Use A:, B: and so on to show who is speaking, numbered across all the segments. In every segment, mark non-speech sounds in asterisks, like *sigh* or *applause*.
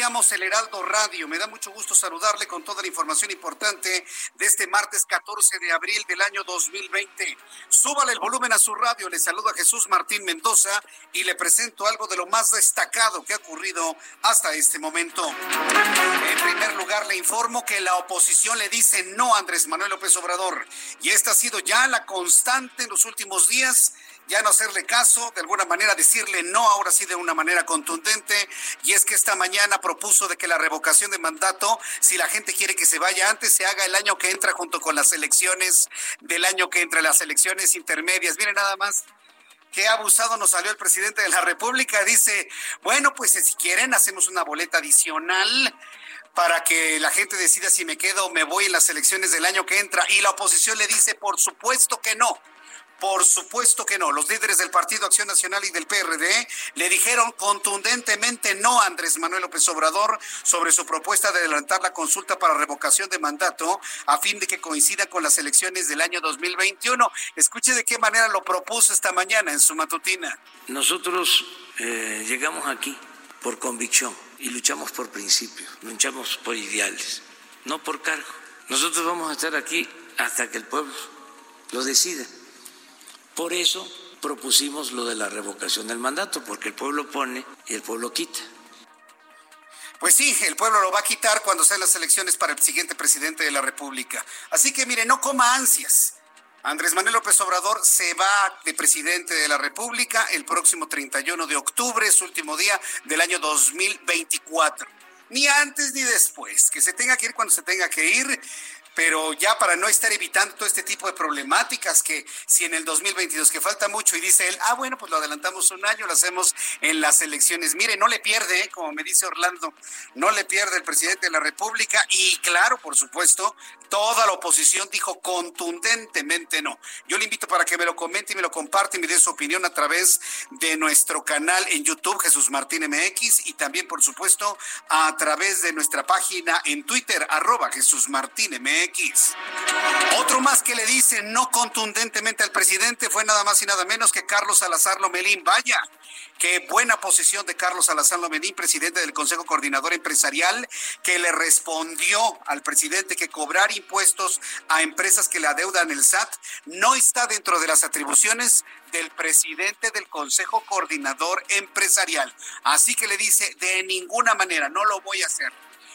A: Iniciamos el Heraldo Radio. Me da mucho gusto saludarle con toda la información importante de este martes 14 de abril del año 2020. Súbale el volumen a su radio. Le saluda Jesús Martín Mendoza y le presento algo de lo más destacado que ha ocurrido hasta este momento. En primer lugar, le informo que la oposición le dice no a Andrés Manuel López Obrador. Y esta ha sido ya la constante en los últimos días ya no hacerle caso, de alguna manera decirle no, ahora sí de una manera contundente, y es que esta mañana propuso de que la revocación de mandato, si la gente quiere que se vaya antes, se haga el año que entra junto con las elecciones del año que entra, las elecciones intermedias. Miren nada más. Qué abusado nos salió el presidente de la República. Dice, bueno, pues si quieren, hacemos una boleta adicional para que la gente decida si me quedo o me voy en las elecciones del año que entra. Y la oposición le dice, por supuesto que no. Por supuesto que no. Los líderes del Partido Acción Nacional y del PRD le dijeron contundentemente no a Andrés Manuel López Obrador sobre su propuesta de adelantar la consulta para revocación de mandato a fin de que coincida con las elecciones del año 2021. Escuche de qué manera lo propuso esta mañana en su matutina.
B: Nosotros eh, llegamos aquí por convicción y luchamos por principios, luchamos por ideales, no por cargo. Nosotros vamos a estar aquí hasta que el pueblo lo decida. Por eso propusimos lo de la revocación del mandato, porque el pueblo pone y el pueblo quita.
A: Pues sí, el pueblo lo va a quitar cuando sean las elecciones para el siguiente presidente de la República. Así que mire, no coma ansias. Andrés Manuel López Obrador se va de presidente de la República el próximo 31 de octubre, su último día del año 2024. Ni antes ni después. Que se tenga que ir cuando se tenga que ir pero ya para no estar evitando todo este tipo de problemáticas que si en el 2022 que falta mucho y dice él, ah, bueno, pues lo adelantamos un año, lo hacemos en las elecciones. Mire, no le pierde, ¿eh? como me dice Orlando, no le pierde el presidente de la República y claro, por supuesto, toda la oposición dijo contundentemente no. Yo le invito para que me lo comente y me lo comparte y me dé su opinión a través de nuestro canal en YouTube, Jesús Martín MX, y también, por supuesto, a través de nuestra página en Twitter, arroba Jesús Martín MX. Otro más que le dice no contundentemente al presidente fue nada más y nada menos que Carlos Salazar Lomelín. Vaya, qué buena posición de Carlos Salazar Lomelín, presidente del Consejo Coordinador Empresarial, que le respondió al presidente que cobrar impuestos a empresas que le adeudan el SAT no está dentro de las atribuciones del presidente del Consejo Coordinador Empresarial. Así que le dice, de ninguna manera, no lo voy a hacer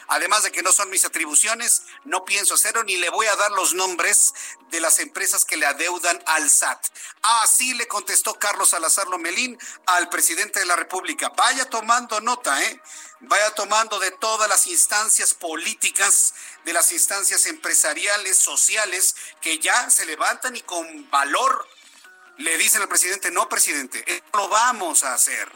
A: además de que no son mis atribuciones, no pienso hacerlo ni le voy a dar los nombres de las empresas que le adeudan al SAT. Así le contestó Carlos Salazar Lomelín al presidente de la República. Vaya tomando nota, ¿eh? Vaya tomando de todas las instancias políticas, de las instancias empresariales, sociales, que ya se levantan y con valor le dicen al presidente, no, presidente, lo vamos a hacer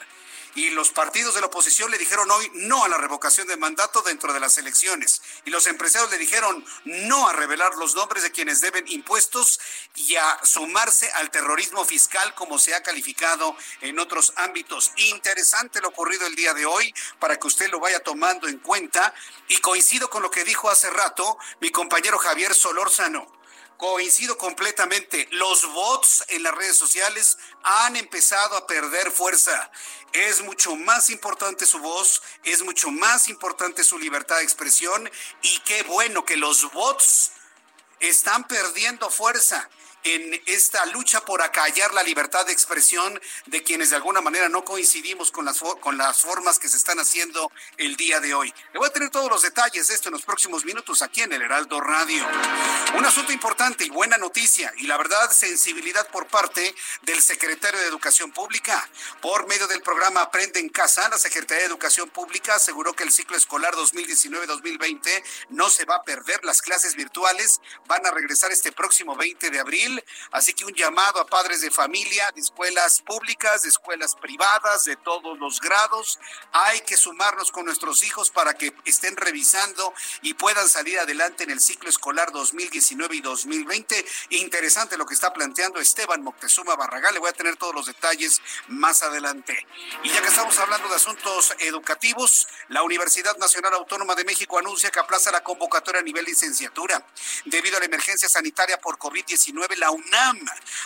A: y los partidos de la oposición le dijeron hoy no a la revocación de mandato dentro de las elecciones. Y los empresarios le dijeron no a revelar los nombres de quienes deben impuestos y a sumarse al terrorismo fiscal como se ha calificado en otros ámbitos. Interesante lo ocurrido el día de hoy para que usted lo vaya tomando en cuenta. Y coincido con lo que dijo hace rato mi compañero Javier Solórzano Coincido completamente. Los bots en las redes sociales han empezado a perder fuerza. Es mucho más importante su voz, es mucho más importante su libertad de expresión y qué bueno que los bots están perdiendo fuerza en esta lucha por acallar la libertad de expresión de quienes de alguna manera no coincidimos con las, con las formas que se están haciendo el día de hoy. Le voy a tener todos los detalles de esto en los próximos minutos aquí en el Heraldo Radio. Un asunto importante y buena noticia y la verdad sensibilidad por parte del secretario de Educación Pública. Por medio del programa Aprende en Casa, la Secretaría de Educación Pública aseguró que el ciclo escolar 2019-2020 no se va a perder. Las clases virtuales van a regresar este próximo 20 de abril Así que un llamado a padres de familia, de escuelas públicas, de escuelas privadas, de todos los grados. Hay que sumarnos con nuestros hijos para que estén revisando y puedan salir adelante en el ciclo escolar 2019 y 2020. Interesante lo que está planteando Esteban Moctezuma Barragán. Le voy a tener todos los detalles más adelante. Y ya que estamos hablando de asuntos educativos, la Universidad Nacional Autónoma de México anuncia que aplaza la convocatoria a nivel licenciatura. Debido a la emergencia sanitaria por COVID-19, la UNAM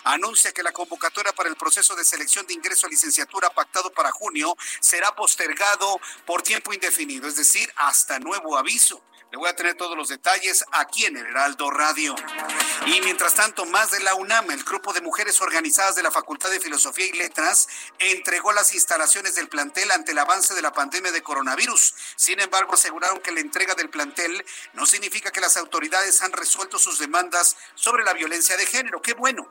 A: anuncia que la convocatoria para el proceso de selección de ingreso a licenciatura pactado para junio será postergado por tiempo indefinido, es decir, hasta nuevo aviso. Le voy a tener todos los detalles aquí en el Heraldo Radio. Y mientras tanto, más de la UNAM, el grupo de mujeres organizadas de la Facultad de Filosofía y Letras, entregó las instalaciones del plantel ante el avance de la pandemia de coronavirus. Sin embargo, aseguraron que la entrega del plantel no significa que las autoridades han resuelto sus demandas sobre la violencia de género. Qué bueno,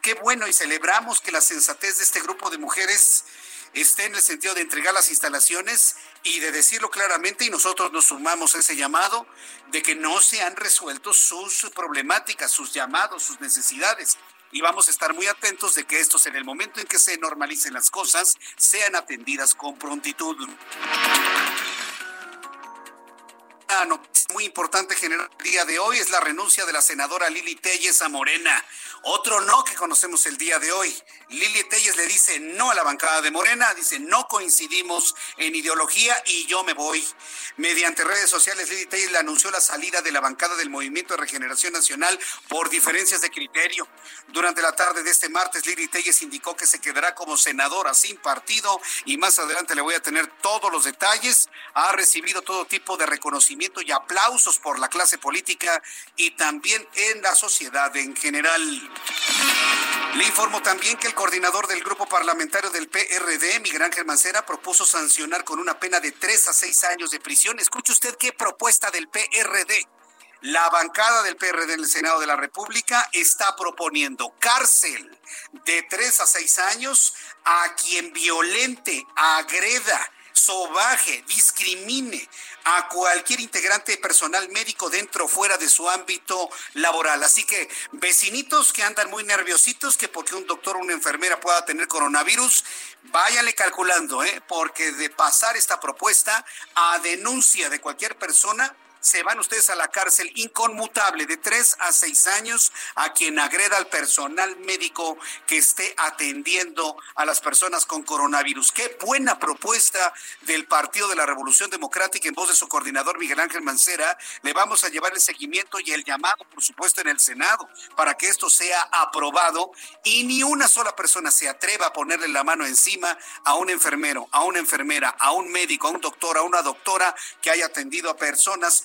A: qué bueno y celebramos que la sensatez de este grupo de mujeres esté en el sentido de entregar las instalaciones y de decirlo claramente, y nosotros nos sumamos a ese llamado, de que no se han resuelto sus problemáticas, sus llamados, sus necesidades. Y vamos a estar muy atentos de que estos, en el momento en que se normalicen las cosas, sean atendidas con prontitud. Una noticia muy importante general el día de hoy es la renuncia de la senadora Lili Telles a Morena. Otro no que conocemos el día de hoy. Lili Telles le dice no a la bancada de Morena, dice no coincidimos en ideología y yo me voy. Mediante redes sociales, Lili Telles le anunció la salida de la bancada del Movimiento de Regeneración Nacional por diferencias de criterio. Durante la tarde de este martes, Lili Telles indicó que se quedará como senadora sin partido y más adelante le voy a tener todos los detalles. Ha recibido todo tipo de reconocimiento y aplausos por la clase política y también en la sociedad en general. Le informo también que el coordinador del grupo parlamentario del PRD, Miguel Ángel Mancera, propuso sancionar con una pena de tres a seis años de prisión. Escuche usted qué propuesta del PRD. La bancada del PRD en el Senado de la República está proponiendo cárcel de tres a seis años a quien violente, agreda, sobaje, discrimine a cualquier integrante personal médico dentro o fuera de su ámbito laboral. Así que vecinitos que andan muy nerviositos que porque un doctor o una enfermera pueda tener coronavirus, váyanle calculando, ¿eh? porque de pasar esta propuesta a denuncia de cualquier persona, se van ustedes a la cárcel inconmutable de tres a seis años a quien agreda al personal médico que esté atendiendo a las personas con coronavirus. Qué buena propuesta del Partido de la Revolución Democrática en voz de su coordinador Miguel Ángel Mancera. Le vamos a llevar el seguimiento y el llamado, por supuesto, en el Senado para que esto sea aprobado y ni una sola persona se atreva a ponerle la mano encima a un enfermero, a una enfermera, a un médico, a un doctor, a una doctora que haya atendido a personas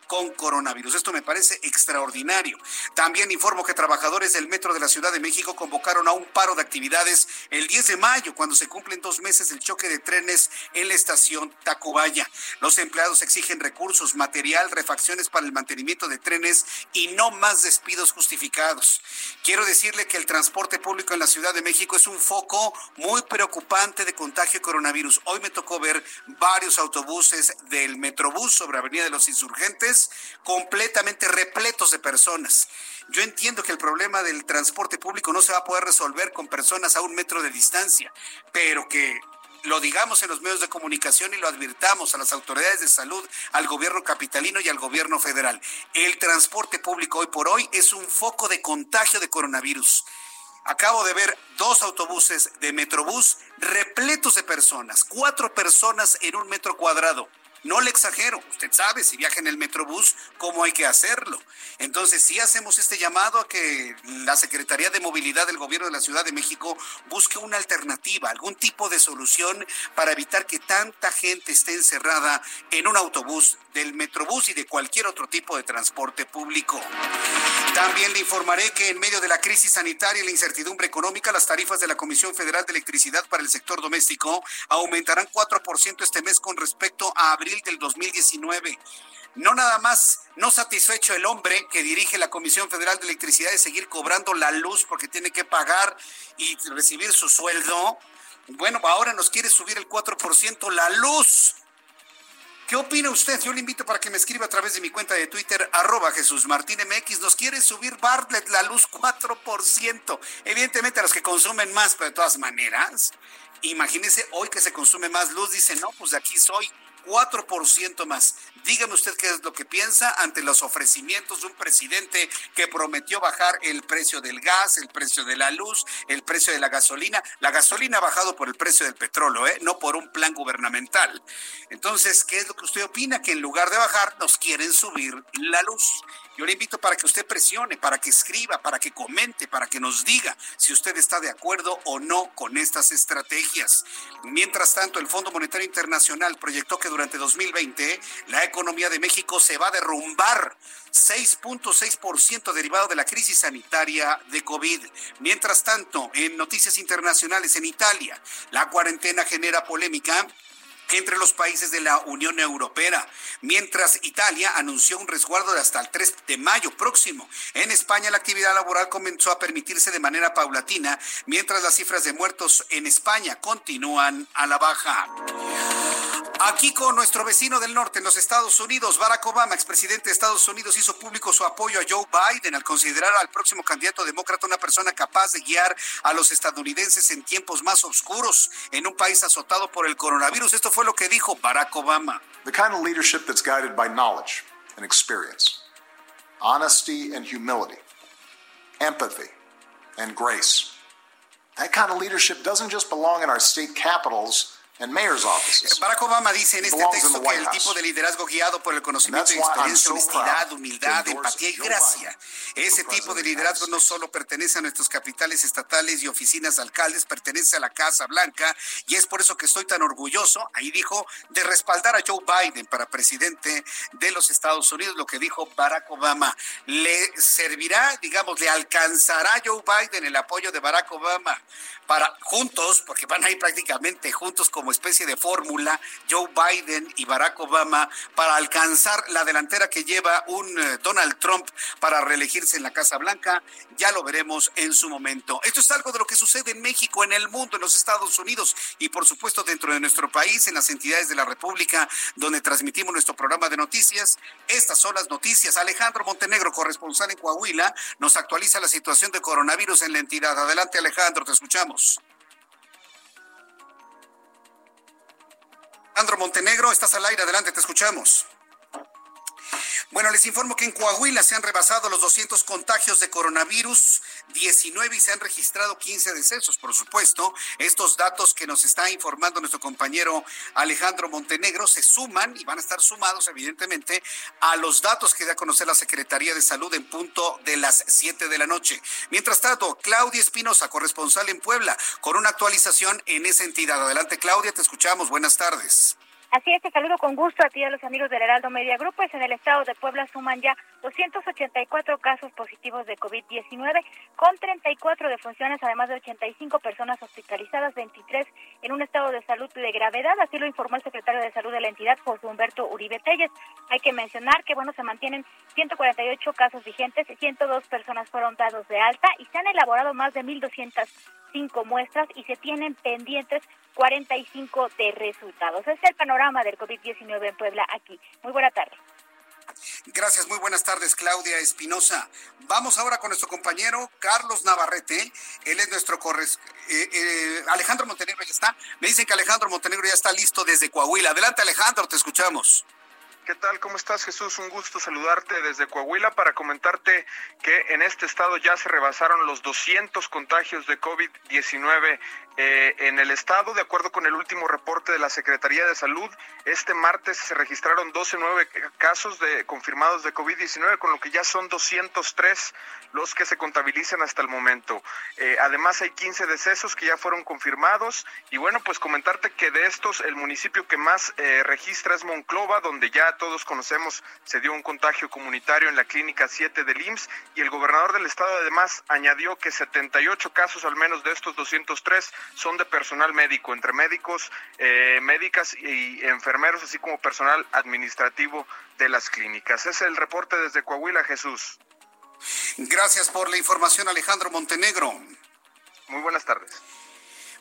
A: con coronavirus. Esto me parece extraordinario. También informo que trabajadores del Metro de la Ciudad de México convocaron a un paro de actividades el 10 de mayo, cuando se cumplen dos meses del choque de trenes en la estación Tacubaya. Los empleados exigen recursos, material, refacciones para el mantenimiento de trenes y no más despidos justificados. Quiero decirle que el transporte público en la Ciudad de México es un foco muy preocupante de contagio de coronavirus. Hoy me tocó ver varios autobuses del Metrobús sobre Avenida de los Insurgentes completamente repletos de personas. Yo entiendo que el problema del transporte público no se va a poder resolver con personas a un metro de distancia, pero que lo digamos en los medios de comunicación y lo advirtamos a las autoridades de salud, al gobierno capitalino y al gobierno federal. El transporte público hoy por hoy es un foco de contagio de coronavirus. Acabo de ver dos autobuses de Metrobús repletos de personas, cuatro personas en un metro cuadrado No le exagero, usted sabe, si viaja en el Metrobús, cómo hay que hacerlo. Entonces, sí hacemos este llamado a que la Secretaría de Movilidad del Gobierno de la Ciudad de México busque una alternativa, algún tipo de solución para evitar que tanta gente esté encerrada en un autobús del Metrobús y de cualquier otro tipo de transporte público. También le informaré que en medio de la crisis sanitaria y la incertidumbre económica, las tarifas de la Comisión Federal de Electricidad para el sector doméstico aumentarán 4% este mes con respecto a abril del 2019. No nada más, no satisfecho el hombre que dirige la Comisión Federal de Electricidad de seguir cobrando la luz porque tiene que pagar y recibir su sueldo. Bueno, ahora nos quiere subir el 4% la luz. ¿Qué opina usted? Yo le invito para que me escriba a través de mi cuenta de Twitter, arroba Jesús Martín MX. Nos quiere subir Bartlett la luz 4%. Evidentemente a los que consumen más, pero de todas maneras, imagínese hoy que se consume más luz, dice, no, pues de aquí soy 4% más. Dígame usted qué es lo que piensa ante los ofrecimientos de un presidente que prometió bajar el precio del gas, el precio de la luz, el precio de la gasolina. La gasolina ha bajado por el precio del petróleo, ¿eh? no por un plan gubernamental. Entonces, ¿qué es lo que usted opina? Que en lugar de bajar, nos quieren subir la luz. Yo le invito para que usted presione, para que escriba, para que comente, para que nos diga si usted está de acuerdo o no con estas estrategias. Mientras tanto, el Fondo Monetario Internacional proyectó que durante 2020 la economía de México se va a derrumbar 6.6% derivado de la crisis sanitaria de COVID. Mientras tanto, en noticias internacionales en Italia, la cuarentena genera polémica entre los países de la Unión Europea, mientras Italia anunció un resguardo de hasta el 3 de mayo próximo. En España la actividad laboral comenzó a permitirse de manera paulatina, mientras las cifras de muertos en España continúan a la baja. Aquí con nuestro vecino del norte en los Estados Unidos, Barack Obama, expresidente de Estados Unidos, hizo público su apoyo a Joe Biden al considerar al próximo candidato demócrata una persona capaz de guiar a los estadounidenses en tiempos más oscuros en un país azotado por el coronavirus. Esto fue lo que dijo Barack Obama.
C: The kind of leadership that's guided by knowledge and experience, honesty and humility, empathy and grace. That kind of leadership doesn't just belong in our state capitals
A: Barack Obama dice en este texto que el tipo de liderazgo guiado por el conocimiento y experiencia, honestidad, humildad, empatía y gracia, ese tipo de liderazgo no solo pertenece a nuestros capitales estatales y oficinas alcaldes, pertenece a la Casa Blanca y es por eso que estoy tan orgulloso, ahí dijo, de respaldar a Joe Biden para presidente de los Estados Unidos, lo que dijo Barack Obama. Le servirá, digamos, le alcanzará a Joe Biden el apoyo de Barack Obama para juntos, porque van a ir prácticamente juntos como especie de fórmula, Joe Biden y Barack Obama, para alcanzar la delantera que lleva un eh, Donald Trump para reelegirse en la Casa Blanca. Ya lo veremos en su momento. Esto es algo de lo que sucede en México, en el mundo, en los Estados Unidos y por supuesto dentro de nuestro país, en las entidades de la República donde transmitimos nuestro programa de noticias. Estas son las noticias. Alejandro Montenegro, corresponsal en Coahuila, nos actualiza la situación de coronavirus en la entidad. Adelante Alejandro, te escuchamos. Alejandro Montenegro, estás al aire, adelante, te escuchamos. Bueno, les informo que en Coahuila se han rebasado los 200 contagios de coronavirus 19 y se han registrado 15 decesos, por supuesto. Estos datos que nos está informando nuestro compañero Alejandro Montenegro se suman y van a estar sumados, evidentemente, a los datos que da a conocer la Secretaría de Salud en punto de las 7 de la noche. Mientras tanto, Claudia Espinosa, corresponsal en Puebla, con una actualización en esa entidad. Adelante, Claudia, te escuchamos. Buenas tardes.
D: Así es, te saludo con gusto a ti y a los amigos del Heraldo Media Group. Pues en el estado de Puebla suman ya 284 casos positivos de COVID-19, con 34 defunciones, además de 85 personas hospitalizadas, 23 en un estado de salud de gravedad. Así lo informó el secretario de Salud de la entidad, José Humberto Uribe Telles. Hay que mencionar que, bueno, se mantienen 148 casos vigentes, 102 personas fueron dados de alta y se han elaborado más de 1.205 muestras y se tienen pendientes 45 de resultados. es el panorama del COVID-19 en Puebla aquí. Muy buena tarde.
A: Gracias, muy buenas tardes, Claudia Espinosa. Vamos ahora con nuestro compañero Carlos Navarrete. Él es nuestro corres... Eh, eh, Alejandro Montenegro ya está. Me dicen que Alejandro Montenegro ya está listo desde Coahuila. Adelante, Alejandro, te escuchamos.
E: ¿Qué tal? ¿Cómo estás, Jesús? Un gusto saludarte desde Coahuila para comentarte que en este estado ya se rebasaron los 200 contagios de COVID-19 eh, en el estado. De acuerdo con el último reporte de la Secretaría de Salud, este martes se registraron 12 nueve casos de confirmados de COVID-19, con lo que ya son 203 los que se contabilizan hasta el momento. Eh, además, hay 15 decesos que ya fueron confirmados. Y bueno, pues comentarte que de estos, el municipio que más eh, registra es Monclova, donde ya todos conocemos, se dio un contagio comunitario en la clínica 7 del IMSS y el gobernador del estado además añadió que 78 casos al menos de estos 203 son de personal médico, entre médicos, eh, médicas y enfermeros, así como personal administrativo de las clínicas. Es el reporte desde Coahuila, Jesús.
A: Gracias por la información, Alejandro Montenegro.
E: Muy buenas tardes.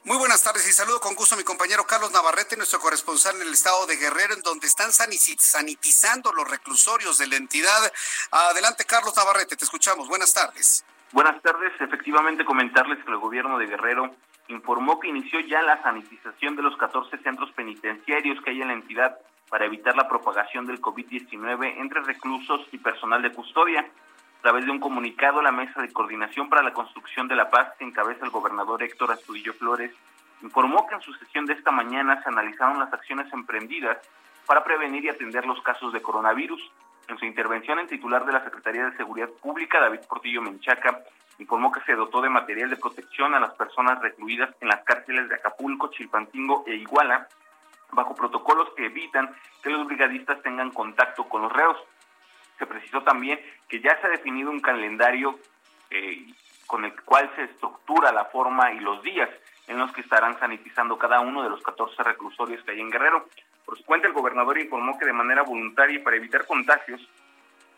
A: Muy buenas tardes y saludo con gusto a mi compañero Carlos Navarrete, nuestro corresponsal en el estado de Guerrero, en donde están sanitizando los reclusorios de la entidad. Adelante, Carlos Navarrete, te escuchamos. Buenas tardes.
F: Buenas tardes. Efectivamente, comentarles que el gobierno de Guerrero informó que inició ya la sanitización de los 14 centros penitenciarios que hay en la entidad para evitar la propagación del COVID-19 entre reclusos y personal de custodia. A través de un comunicado, la Mesa de Coordinación para la Construcción de la Paz, que encabeza el gobernador Héctor Astudillo Flores, informó que en su sesión de esta mañana se analizaron las acciones emprendidas para prevenir y atender los casos de coronavirus. En su intervención, el titular de la Secretaría de Seguridad Pública, David Portillo Menchaca, informó que se dotó de material de protección a las personas recluidas en las cárceles de Acapulco, Chilpancingo e Iguala, bajo protocolos que evitan que los brigadistas tengan contacto con los reos. Se precisó también que ya se ha definido un calendario eh, con el cual se estructura la forma y los días en los que estarán sanitizando cada uno de los 14 reclusorios que hay en Guerrero. Por su cuenta, el gobernador informó que de manera voluntaria y para evitar contagios,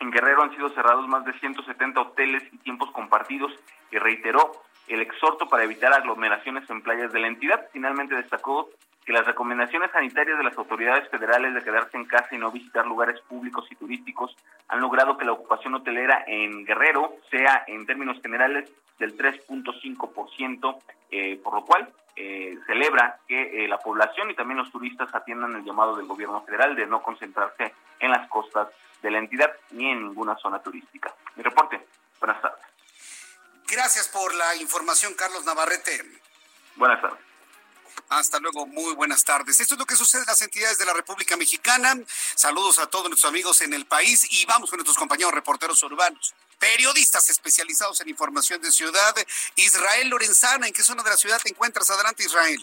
F: en Guerrero han sido cerrados más de 170 hoteles y tiempos compartidos y reiteró el exhorto para evitar aglomeraciones en playas de la entidad. Finalmente destacó que las recomendaciones sanitarias de las autoridades federales de quedarse en casa y no visitar lugares públicos y turísticos han logrado que la ocupación hotelera en Guerrero sea en términos generales del 3.5%, eh, por lo cual eh, celebra que eh, la población y también los turistas atiendan el llamado del gobierno federal de no concentrarse en las costas de la entidad ni en ninguna zona turística. Mi reporte. Buenas tardes.
A: Gracias por la información, Carlos Navarrete.
F: Buenas tardes.
A: Hasta luego, muy buenas tardes. Esto es lo que sucede en las entidades de la República Mexicana. Saludos a todos nuestros amigos en el país y vamos con nuestros compañeros reporteros urbanos, periodistas especializados en información de ciudad. Israel Lorenzana, ¿en qué zona de la ciudad te encuentras? Adelante, Israel.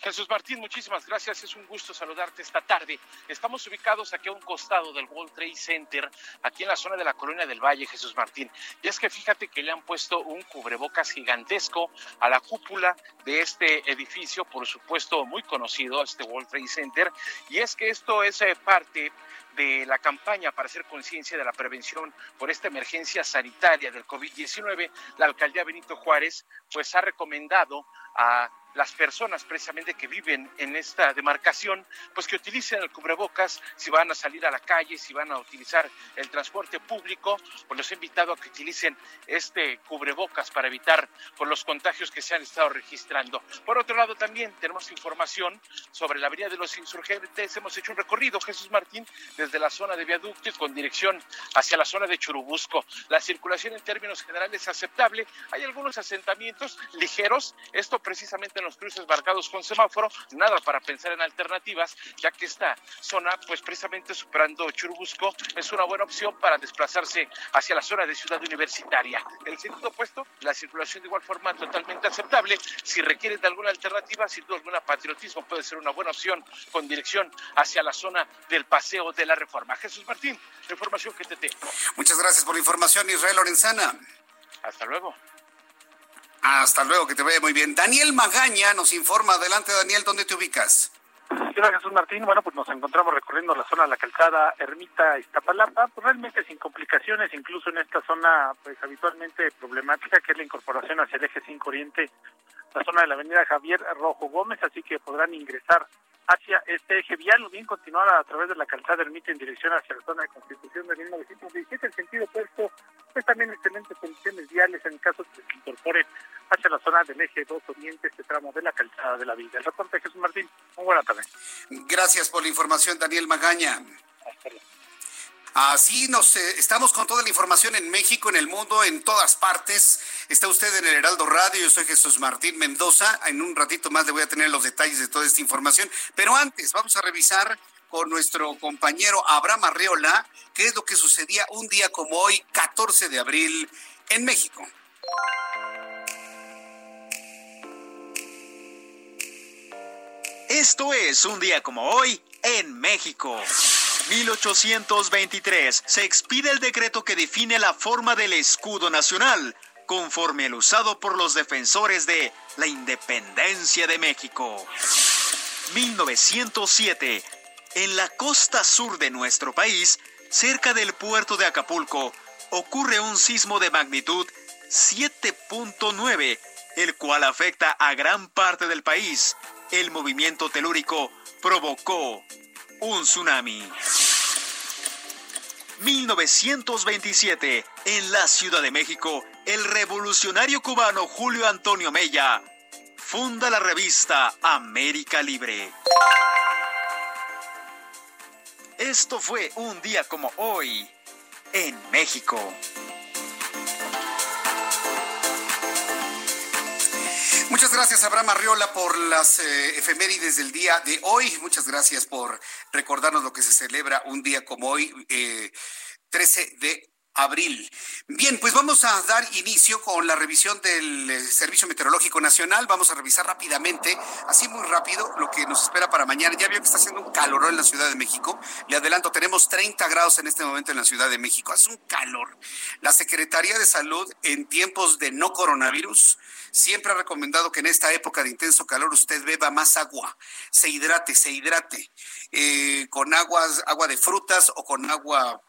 G: Jesús Martín, muchísimas gracias. Es un gusto saludarte esta tarde. Estamos ubicados aquí a un costado del World Trade Center, aquí en la zona de la Colonia del Valle, Jesús Martín. Y es que fíjate que le han puesto un cubrebocas gigantesco a la cúpula de este edificio, por supuesto muy conocido, este World Trade Center. Y es que esto es eh, parte de la campaña para hacer conciencia de la prevención por esta emergencia sanitaria del COVID-19, la alcaldía Benito Juárez pues ha recomendado a las personas precisamente que viven en esta demarcación, pues que utilicen el cubrebocas si van a salir a la calle, si van a utilizar el transporte público, pues los he invitado a que utilicen este cubrebocas para evitar por los contagios que se han estado registrando. Por otro lado, también tenemos información sobre la Avenida de los Insurgentes. Hemos hecho un recorrido, Jesús Martín, desde la zona de viaducto y con dirección hacia la zona de Churubusco. La circulación en términos generales es aceptable. Hay algunos asentamientos ligeros, esto precisamente en los cruces marcados con semáforo, nada para pensar en alternativas, ya que esta zona, pues precisamente superando Churubusco, es una buena opción para desplazarse hacia la zona de Ciudad Universitaria. El segundo puesto, la circulación de igual forma totalmente aceptable. Si requieren de alguna alternativa, sin duda alguna, patriotismo puede ser una buena opción con dirección hacia la zona del Paseo de la Reforma. Jesús Martín, la información que te tengo.
A: Muchas gracias por la información, Israel Lorenzana.
G: Hasta luego.
A: Hasta luego, que te vaya muy bien. Daniel Magaña nos informa. Adelante, Daniel, ¿dónde te ubicas?
H: Hola Jesús Martín, bueno, pues nos encontramos recorriendo la zona de la calzada Ermita Iztapalapa, pues realmente sin complicaciones, incluso en esta zona pues habitualmente problemática, que es la incorporación hacia el eje 5 Oriente, la zona de la avenida Javier Rojo Gómez, así que podrán ingresar hacia este eje vial o bien continuar a través de la calzada Ermita en dirección hacia la zona de Constitución de 1917, el sentido opuesto, pues también excelentes condiciones viales en caso de que se incorpore hacia la zona del eje 2 Oriente, este tramo de la calzada de la Villa. El reporte de Jesús Martín, muy buena tarde.
A: Gracias por la información, Daniel Magaña.
H: Marcelo.
A: Así nos eh, estamos con toda la información en México, en el mundo, en todas partes. Está usted en el Heraldo Radio, yo soy Jesús Martín Mendoza. En un ratito más le voy a tener los detalles de toda esta información. Pero antes, vamos a revisar con nuestro compañero Abraham Arreola qué es lo que sucedía un día como hoy, 14 de abril, en México.
I: Esto es un día como hoy en México. 1823 se expide el decreto que define la forma del escudo nacional, conforme el usado por los defensores de la independencia de México. 1907. En la costa sur de nuestro país, cerca del puerto de Acapulco, ocurre un sismo de magnitud 7.9, el cual afecta a gran parte del país. El movimiento telúrico provocó un tsunami. 1927, en la Ciudad de México, el revolucionario cubano Julio Antonio Mella funda la revista América Libre. Esto fue un día como hoy en México.
A: Muchas gracias, Abraham Arriola, por las eh, efemérides del día de hoy. Muchas gracias por recordarnos lo que se celebra un día como hoy, 13 eh, de abril. Bien, pues vamos a dar inicio con la revisión del eh, Servicio Meteorológico Nacional. Vamos a revisar rápidamente, así muy rápido, lo que nos espera para mañana. Ya vio que está haciendo un calor en la Ciudad de México. Le adelanto, tenemos 30 grados en este momento en la Ciudad de México. Hace un calor. La Secretaría de Salud en tiempos de no coronavirus siempre ha recomendado que en esta época de intenso calor usted beba más agua, se hidrate, se hidrate eh, con aguas, agua de frutas o con agua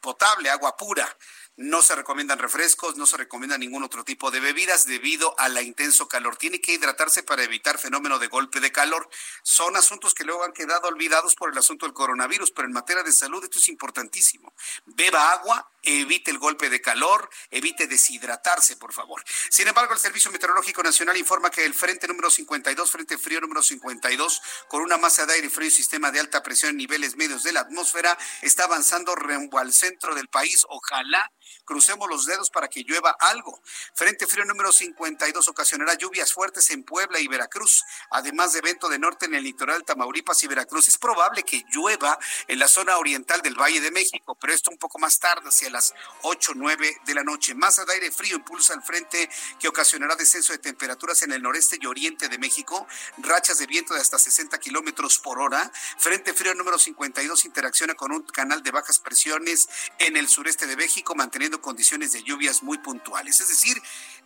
A: potable, agua pura. No se recomiendan refrescos, no se recomienda ningún otro tipo de bebidas debido a la intenso calor. Tiene que hidratarse para evitar fenómeno de golpe de calor. Son asuntos que luego han quedado olvidados por el asunto del coronavirus, pero en materia de salud esto es importantísimo. Beba agua, evite el golpe de calor, evite deshidratarse, por favor. Sin embargo, el Servicio Meteorológico Nacional informa que el frente número 52, frente frío número 52, con una masa de aire frío y sistema de alta presión en niveles medios de la atmósfera, está avanzando rumbo al centro del país. Ojalá Crucemos los dedos para que llueva algo. Frente frío número 52 ocasionará lluvias fuertes en Puebla y Veracruz, además de evento de norte en el litoral Tamaulipas y Veracruz. Es probable que llueva en la zona oriental del Valle de México, pero esto un poco más tarde, hacia las 8 9 de la noche. Masa de aire frío impulsa el frente que ocasionará descenso de temperaturas en el noreste y oriente de México, rachas de viento de hasta 60 kilómetros por hora. Frente frío número 52 interacciona con un canal de bajas presiones en el sureste de México, teniendo condiciones de lluvias muy puntuales. Es decir,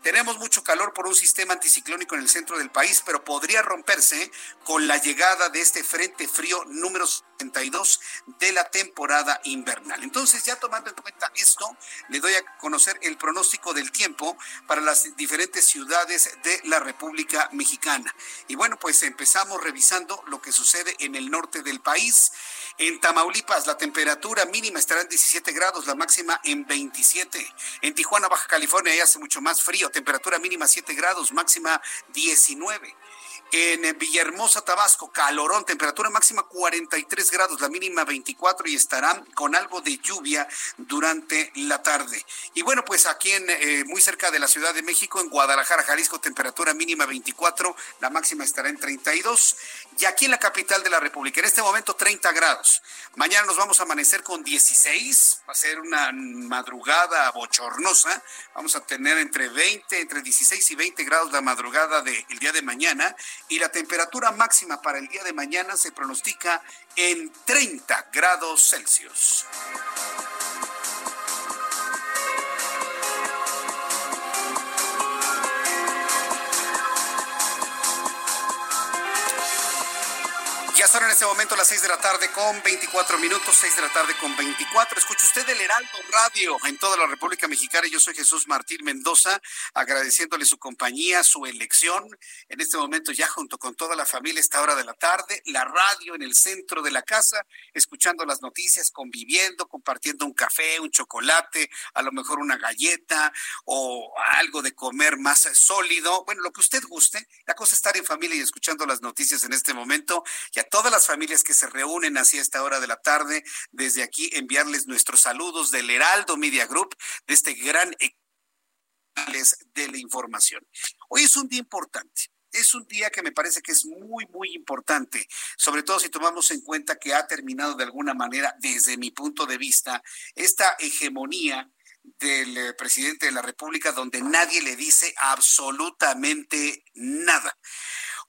A: tenemos mucho calor por un sistema anticiclónico en el centro del país, pero podría romperse con la llegada de este frente frío número 72 de la temporada invernal. Entonces, ya tomando en cuenta esto, le doy a conocer el pronóstico del tiempo para las diferentes ciudades de la República Mexicana. Y bueno, pues empezamos revisando lo que sucede en el norte del país. En Tamaulipas la temperatura mínima estará en 17 grados, la máxima en 27. En Tijuana, Baja California, ya hace mucho más frío, temperatura mínima 7 grados, máxima 19. En Villahermosa, Tabasco, calorón, temperatura máxima 43 grados, la mínima 24 y estarán con algo de lluvia durante la tarde. Y bueno, pues aquí en eh, muy cerca de la Ciudad de México, en Guadalajara, Jalisco, temperatura mínima 24, la máxima estará en 32. Y aquí en la capital de la República, en este momento 30 grados. Mañana nos vamos a amanecer con 16, va a ser una madrugada bochornosa. Vamos a tener entre 20, entre 16 y 20 grados la madrugada del día de mañana y la temperatura máxima para el día de mañana se pronostica en 30 grados Celsius. Son en este momento las 6 de la tarde con 24 minutos, 6 de la tarde con 24. Escucha usted el Heraldo Radio en toda la República Mexicana. Yo soy Jesús Martín Mendoza, agradeciéndole su compañía, su elección. En este momento ya junto con toda la familia, esta hora de la tarde, la radio en el centro de la casa, escuchando las noticias, conviviendo, compartiendo un café, un chocolate, a lo mejor una galleta o algo de comer más sólido. Bueno, lo que usted guste. La cosa es estar en familia y escuchando las noticias en este momento. Ya todas las familias que se reúnen hacia esta hora de la tarde, desde aquí enviarles nuestros saludos del Heraldo Media Group, de este gran de la información. Hoy es un día importante. Es un día que me parece que es muy, muy importante, sobre todo si tomamos en cuenta que ha terminado de alguna manera, desde mi punto de vista, esta hegemonía del eh, presidente de la República donde nadie le dice absolutamente nada.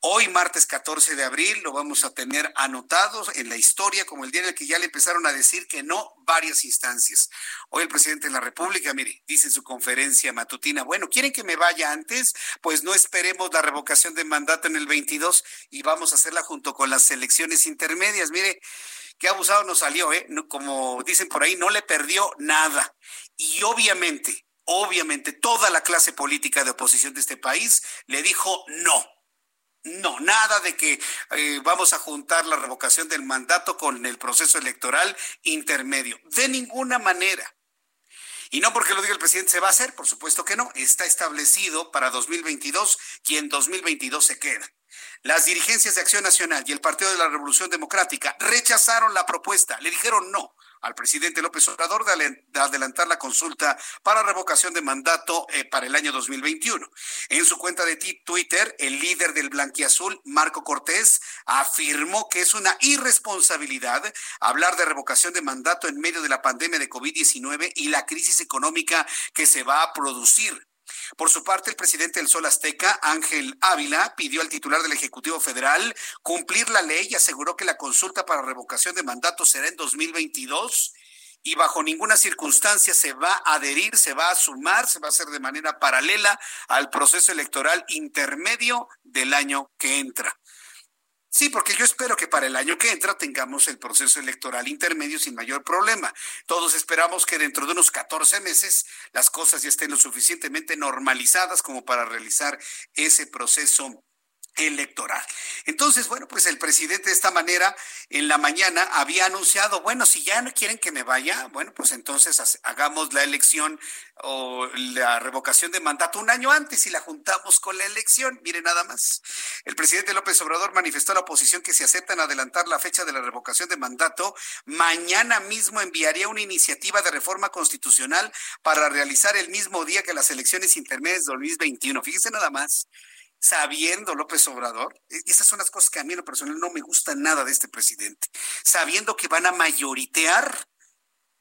A: Hoy, martes 14 de abril, lo vamos a tener anotado en la historia como el día en el que ya le empezaron a decir que no varias instancias. Hoy el presidente de la República, mire, dice en su conferencia matutina, bueno, ¿quieren que me vaya antes? Pues no esperemos la revocación de mandato en el 22 y vamos a hacerla junto con las elecciones intermedias. Mire, qué abusado nos salió, ¿eh? como dicen por ahí, no le perdió nada. Y obviamente, obviamente, toda la clase política de oposición de este país le dijo no no, nada de que eh, vamos a juntar la revocación del mandato con el proceso electoral intermedio. De ninguna manera. Y no porque lo diga el presidente se va a hacer, por supuesto que no. Está establecido para 2022 y en 2022 se queda. Las dirigencias de Acción Nacional y el Partido de la Revolución Democrática rechazaron la propuesta, le dijeron no al presidente López Obrador de adelantar la consulta para revocación de mandato eh, para el año 2021. En su cuenta de Twitter, el líder del Blanquiazul, Marco Cortés, afirmó que es una irresponsabilidad hablar de revocación de mandato en medio de la pandemia de COVID-19 y la crisis económica que se va a producir. Por su parte, el presidente del Sol Azteca, Ángel Ávila, pidió al titular del Ejecutivo Federal cumplir la ley y aseguró que la consulta para revocación de mandato será en 2022 y bajo ninguna circunstancia se va a adherir, se va a sumar, se va a hacer de manera paralela al proceso electoral intermedio del año que entra. Sí, porque yo espero que para el año que entra tengamos el proceso electoral intermedio sin mayor problema. Todos esperamos que dentro de unos 14 meses las cosas ya estén lo suficientemente normalizadas como para realizar ese proceso electoral. Entonces, bueno, pues el presidente de esta manera en la mañana había anunciado, bueno, si ya no quieren que me vaya, bueno, pues entonces hagamos la elección o la revocación de mandato un año antes y la juntamos con la elección. Mire nada más. El presidente López Obrador manifestó la oposición que si aceptan adelantar la fecha de la revocación de mandato, mañana mismo enviaría una iniciativa de reforma constitucional para realizar el mismo día que las elecciones intermedias de 2021. Fíjese nada más sabiendo López Obrador, e, esas son las cosas que a mí en lo personal no me gustan nada de este presidente, sabiendo que van a mayoritear,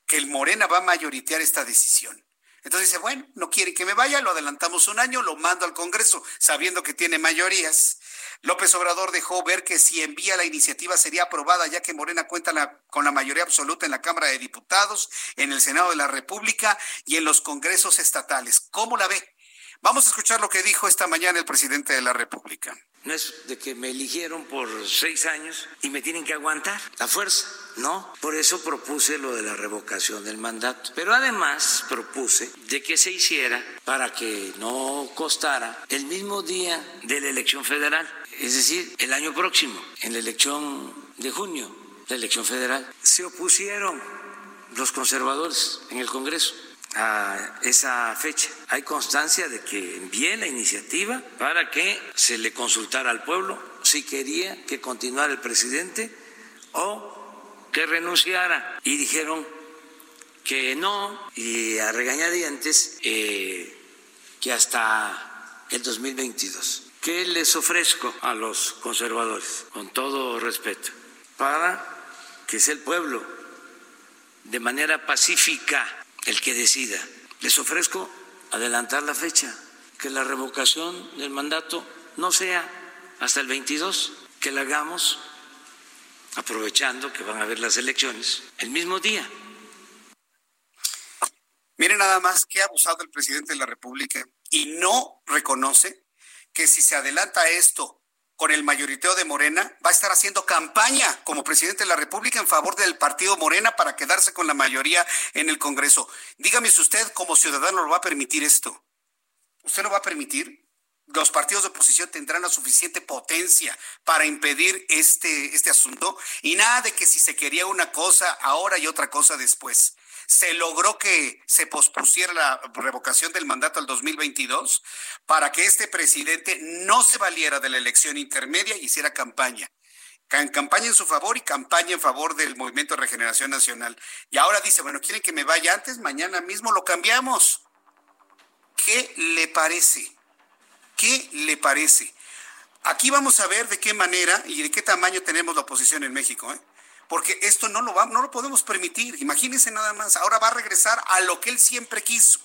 A: que el Morena va a mayoritear esta decisión. Entonces dice, bueno, no quiere que me vaya, lo adelantamos un año, lo mando al Congreso, sabiendo que tiene mayorías. López Obrador dejó ver que si envía la iniciativa sería aprobada, ya que Morena cuenta con la mayoría absoluta en la Cámara de Diputados, en el Senado de la República y en los Congresos estatales. ¿Cómo la ve? Vamos a escuchar lo que dijo esta mañana el presidente de la República.
B: No es de que me eligieron por seis años y me tienen que aguantar la fuerza. No, por eso propuse lo de la revocación del mandato. Pero además propuse de que se hiciera para que no costara el mismo día de la elección federal, es decir, el año próximo, en la elección de junio, la elección federal. Se opusieron los conservadores en el Congreso a esa fecha. Hay constancia de que envié la iniciativa para que se le consultara al pueblo si quería que continuara el presidente o que renunciara. Y dijeron que no, y a regañadientes eh, que hasta el 2022. ¿Qué les ofrezco a los conservadores? Con todo respeto, para que sea el pueblo de manera pacífica el que decida. Les ofrezco adelantar la fecha, que la revocación del mandato no sea hasta el 22, que la hagamos aprovechando que van a haber las elecciones el mismo día.
A: Miren nada más que ha abusado el presidente de la República y no reconoce que si se adelanta esto con el mayoriteo de Morena, va a estar haciendo campaña como presidente de la República en favor del partido Morena para quedarse con la mayoría en el Congreso. Dígame si usted como ciudadano lo va a permitir esto. ¿Usted lo va a permitir? Los partidos de oposición tendrán la suficiente potencia para impedir este, este asunto y nada de que si se quería una cosa ahora y otra cosa después se logró que se pospusiera la revocación del mandato al 2022 para que este presidente no se valiera de la elección intermedia y hiciera campaña. campaña en su favor y campaña en favor del Movimiento de Regeneración Nacional. Y ahora dice, bueno, ¿quieren que me vaya antes? Mañana mismo lo cambiamos. ¿Qué le parece? ¿Qué le parece? Aquí vamos a ver de qué manera y de qué tamaño tenemos la oposición en México, ¿eh? Porque esto no lo, va, no lo podemos permitir. Imagínense nada más, ahora va a regresar a lo que él siempre quiso.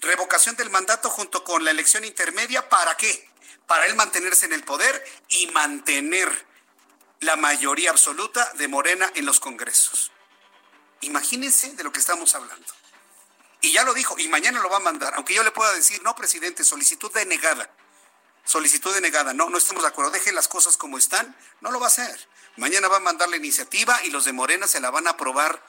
A: Revocación del mandato junto con la elección intermedia, ¿para qué? Para él mantenerse en el poder y mantener la mayoría absoluta de Morena en los congresos. Imagínense de lo que estamos hablando. Y ya lo dijo, y mañana lo va a mandar, aunque yo le pueda decir, no, presidente, solicitud denegada. Solicitud denegada, no, no estamos de acuerdo, deje las cosas como están, no lo va a hacer. Mañana va a mandar la iniciativa y los de Morena se la van a aprobar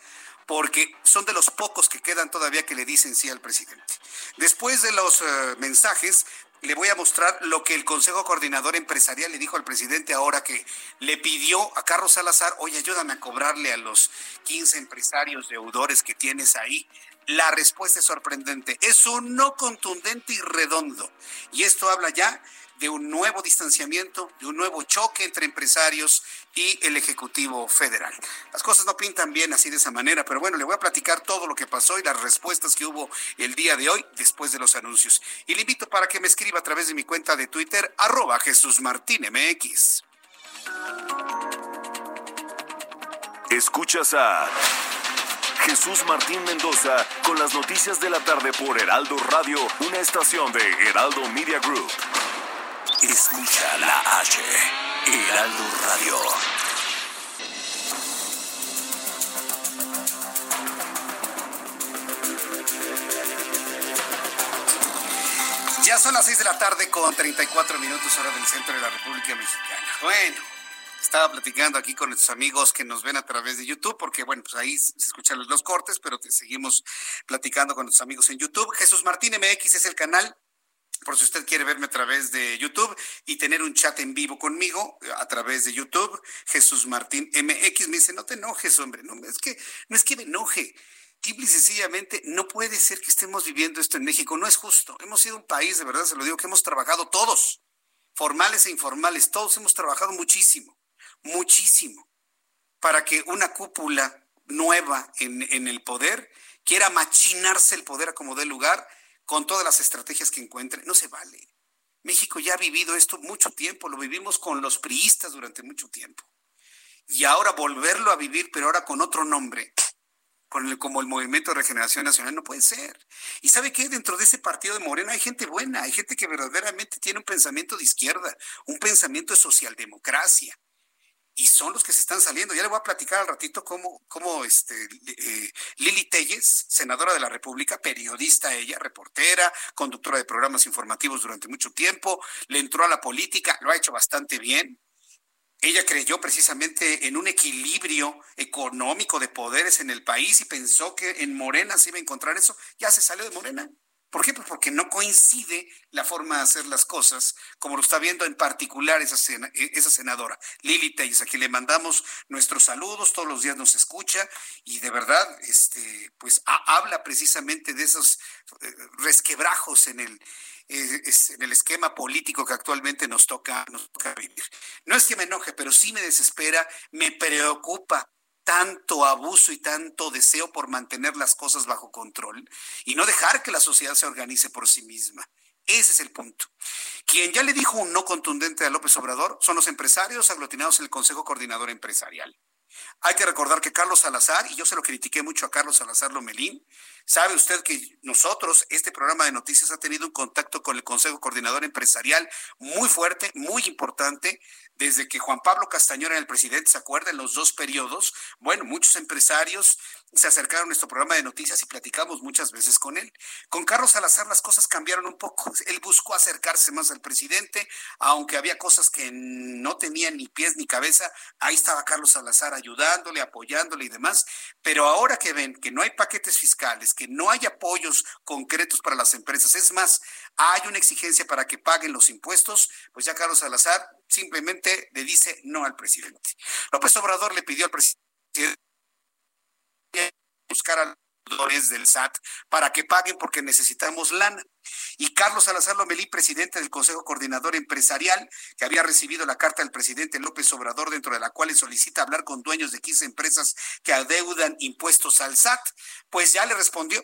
A: porque son de los pocos que quedan todavía que le dicen sí al presidente. Después de los eh, mensajes, le voy a mostrar lo que el Consejo Coordinador Empresarial le dijo al presidente ahora que le pidió a Carlos Salazar, oye, ayúdame a cobrarle a los 15 empresarios deudores que tienes ahí. La respuesta es sorprendente. Es un no contundente y redondo. Y esto habla ya de un nuevo distanciamiento, de un nuevo choque entre empresarios y el Ejecutivo Federal. Las cosas no pintan bien así de esa manera, pero bueno, le voy a platicar todo lo que pasó y las respuestas que hubo el día de hoy después de los anuncios. Y le invito para que me escriba a través de mi cuenta de Twitter, arroba Jesús Martín MX.
J: Escuchas a Jesús Martín Mendoza con las noticias de la tarde por Heraldo Radio, una estación de Heraldo Media Group. Escucha la H, Heraldo Radio.
A: Ya son las 6 de la tarde con 34 minutos hora del centro de la República Mexicana. Bueno, estaba platicando aquí con nuestros amigos que nos ven a través de YouTube, porque bueno, pues ahí se escuchan los cortes, pero te seguimos platicando con nuestros amigos en YouTube. Jesús Martín MX es el canal por si usted quiere verme a través de YouTube y tener un chat en vivo conmigo a través de YouTube, Jesús Martín MX me dice, no te enojes, hombre, no, es que, no es que me enoje, simple y sencillamente no puede ser que estemos viviendo esto en México, no es justo, hemos sido un país, de verdad se lo digo, que hemos trabajado todos, formales e informales, todos hemos trabajado muchísimo, muchísimo, para que una cúpula nueva en, en el poder quiera machinarse el poder a como dé lugar con todas las estrategias que encuentre. No se vale. México ya ha vivido esto mucho tiempo, lo vivimos con los priistas durante mucho tiempo. Y ahora volverlo a vivir, pero ahora con otro nombre, con el, como el Movimiento de Regeneración Nacional, no puede ser. Y sabe que dentro de ese partido de Morena hay gente buena, hay gente que verdaderamente tiene un pensamiento de izquierda, un pensamiento de socialdemocracia y son los que se están saliendo. Ya le voy a platicar al ratito cómo, cómo este, eh, Lili Telles, senadora de la República, periodista ella, reportera, conductora de programas informativos durante mucho tiempo, le entró a la política, lo ha hecho bastante bien. Ella creyó precisamente en un equilibrio económico de poderes en el país y pensó que en Morena se iba a encontrar eso. Ya se salió de Morena. ¿Por qué? Pues porque no coincide la forma de hacer las cosas, como lo está viendo en particular esa, esa senadora, Lili Telles, a quien le mandamos nuestros saludos, todos los días nos escucha y de verdad, este, pues habla precisamente de esos eh, resquebrajos en el, eh, en el esquema político que actualmente nos toca, nos toca vivir. No es que me enoje, pero sí me desespera, me preocupa tanto abuso y tanto deseo por mantener las cosas bajo control y no dejar que la sociedad se organice por sí misma. Ese es el punto. Quien ya le dijo un no contundente a López Obrador son los empresarios aglutinados en el Consejo Coordinador Empresarial. Hay que recordar que Carlos Salazar, y yo se lo critiqué mucho a Carlos Salazar Lomelín, sabe usted que nosotros, este programa de noticias ha tenido un contacto con el Consejo Coordinador Empresarial muy fuerte, muy importante, desde que Juan Pablo Castañón era el presidente, ¿se acuerdan? Los dos periodos. Bueno, muchos empresarios se acercaron a nuestro programa de noticias y platicamos muchas veces con él. Con Carlos Salazar las cosas cambiaron un poco. *laughs* Él buscó acercarse más al presidente, aunque había cosas que no tenían ni pies ni cabeza. Ahí estaba Carlos Salazar ayudándole, apoyándole y demás. Pero ahora que ven que no hay paquetes fiscales, que no hay apoyos concretos para las empresas, es más, hay una exigencia para que paguen los impuestos, pues ya Carlos Salazar simplemente le dice no al presidente. López Obrador le pidió al presidente buscar del SAT para que paguen porque necesitamos lana. Y Carlos Salazar Lomelí, presidente del Consejo Coordinador Empresarial, que había recibido la carta del presidente López Obrador, dentro de la cual solicita hablar con dueños de 15 empresas que adeudan impuestos al SAT, pues ya le respondió.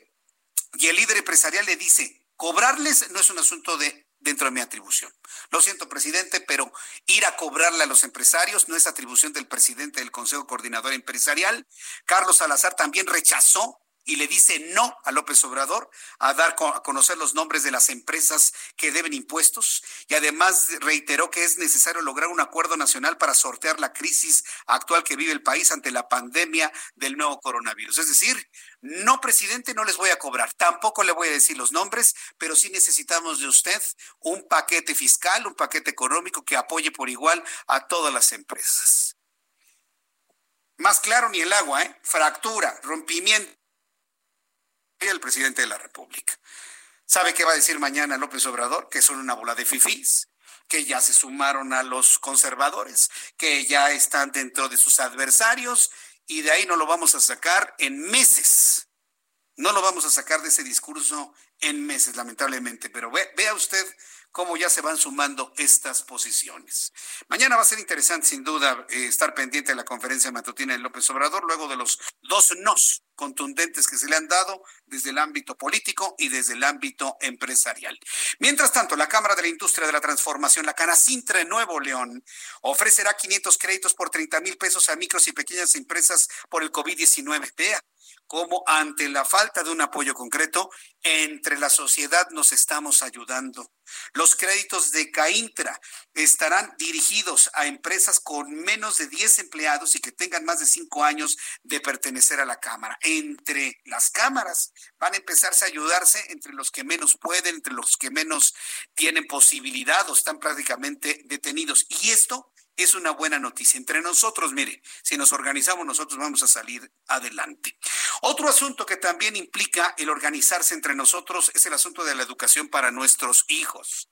A: Y el líder empresarial le dice, cobrarles no es un asunto de dentro de mi atribución. Lo siento, presidente, pero ir a cobrarle a los empresarios no es atribución del presidente del Consejo Coordinador Empresarial. Carlos Salazar también rechazó y le dice no a López Obrador a dar a conocer los nombres de las empresas que deben impuestos y además reiteró que es necesario lograr un acuerdo nacional para sortear la crisis actual que vive el país ante la pandemia del nuevo coronavirus. Es decir, no, presidente, no les voy a cobrar, tampoco le voy a decir los nombres, pero sí necesitamos de usted un paquete fiscal, un paquete económico que apoye por igual a todas las empresas. Más claro ni el agua, ¿eh? Fractura, rompimiento el presidente de la República. ¿Sabe qué va a decir mañana López Obrador? Que son una bola de fifís, que ya se sumaron a los conservadores, que ya están dentro de sus adversarios y de ahí no lo vamos a sacar en meses. No lo vamos a sacar de ese discurso en meses, lamentablemente. Pero vea usted cómo ya se van sumando estas posiciones. Mañana va a ser interesante, sin duda, eh, estar pendiente de la conferencia matutina de López Obrador, luego de los dos nos contundentes que se le han dado desde el ámbito político y desde el ámbito empresarial. Mientras tanto, la Cámara de la Industria de la Transformación, la Canacintra Nuevo León, ofrecerá 500 créditos por 30 mil pesos a micros y pequeñas empresas por el COVID-19. Vea cómo ante la falta de un apoyo concreto, entre la sociedad nos estamos ayudando. Los créditos de Caintra estarán dirigidos a empresas con menos de 10 empleados y que tengan más de 5 años de pertenecer a la Cámara. Entre las cámaras van a empezarse a ayudarse entre los que menos pueden, entre los que menos tienen posibilidad o están prácticamente detenidos. Y esto es una buena noticia. Entre nosotros, mire, si nos organizamos nosotros vamos a salir adelante. Otro asunto que también implica el organizarse entre nosotros es el asunto de la educación para nuestros hijos.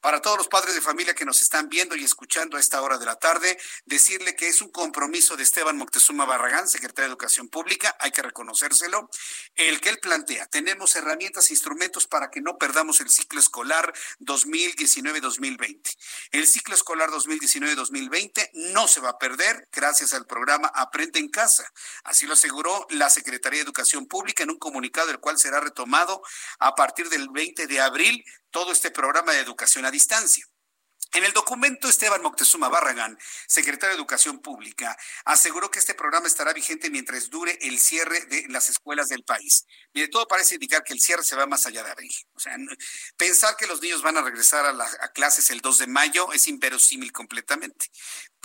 A: Para todos los padres de familia que nos están viendo y escuchando a esta hora de la tarde, decirle que es un compromiso de Esteban Moctezuma Barragán, secretario de Educación Pública, hay que reconocérselo, el que él plantea. Tenemos herramientas, e instrumentos para que no perdamos el ciclo escolar 2019-2020. El ciclo escolar 2019-2020 no se va a perder gracias al programa Aprende en Casa. Así lo aseguró la Secretaría de Educación Pública en un comunicado, el cual será retomado a partir del 20 de abril todo este programa de educación a distancia. En el documento, Esteban Moctezuma Barragán, secretario de Educación Pública, aseguró que este programa estará vigente mientras dure el cierre de las escuelas del país. Mire, todo parece indicar que el cierre se va más allá de abril. O sea, pensar que los niños van a regresar a, a clases el 2 de mayo es inverosímil completamente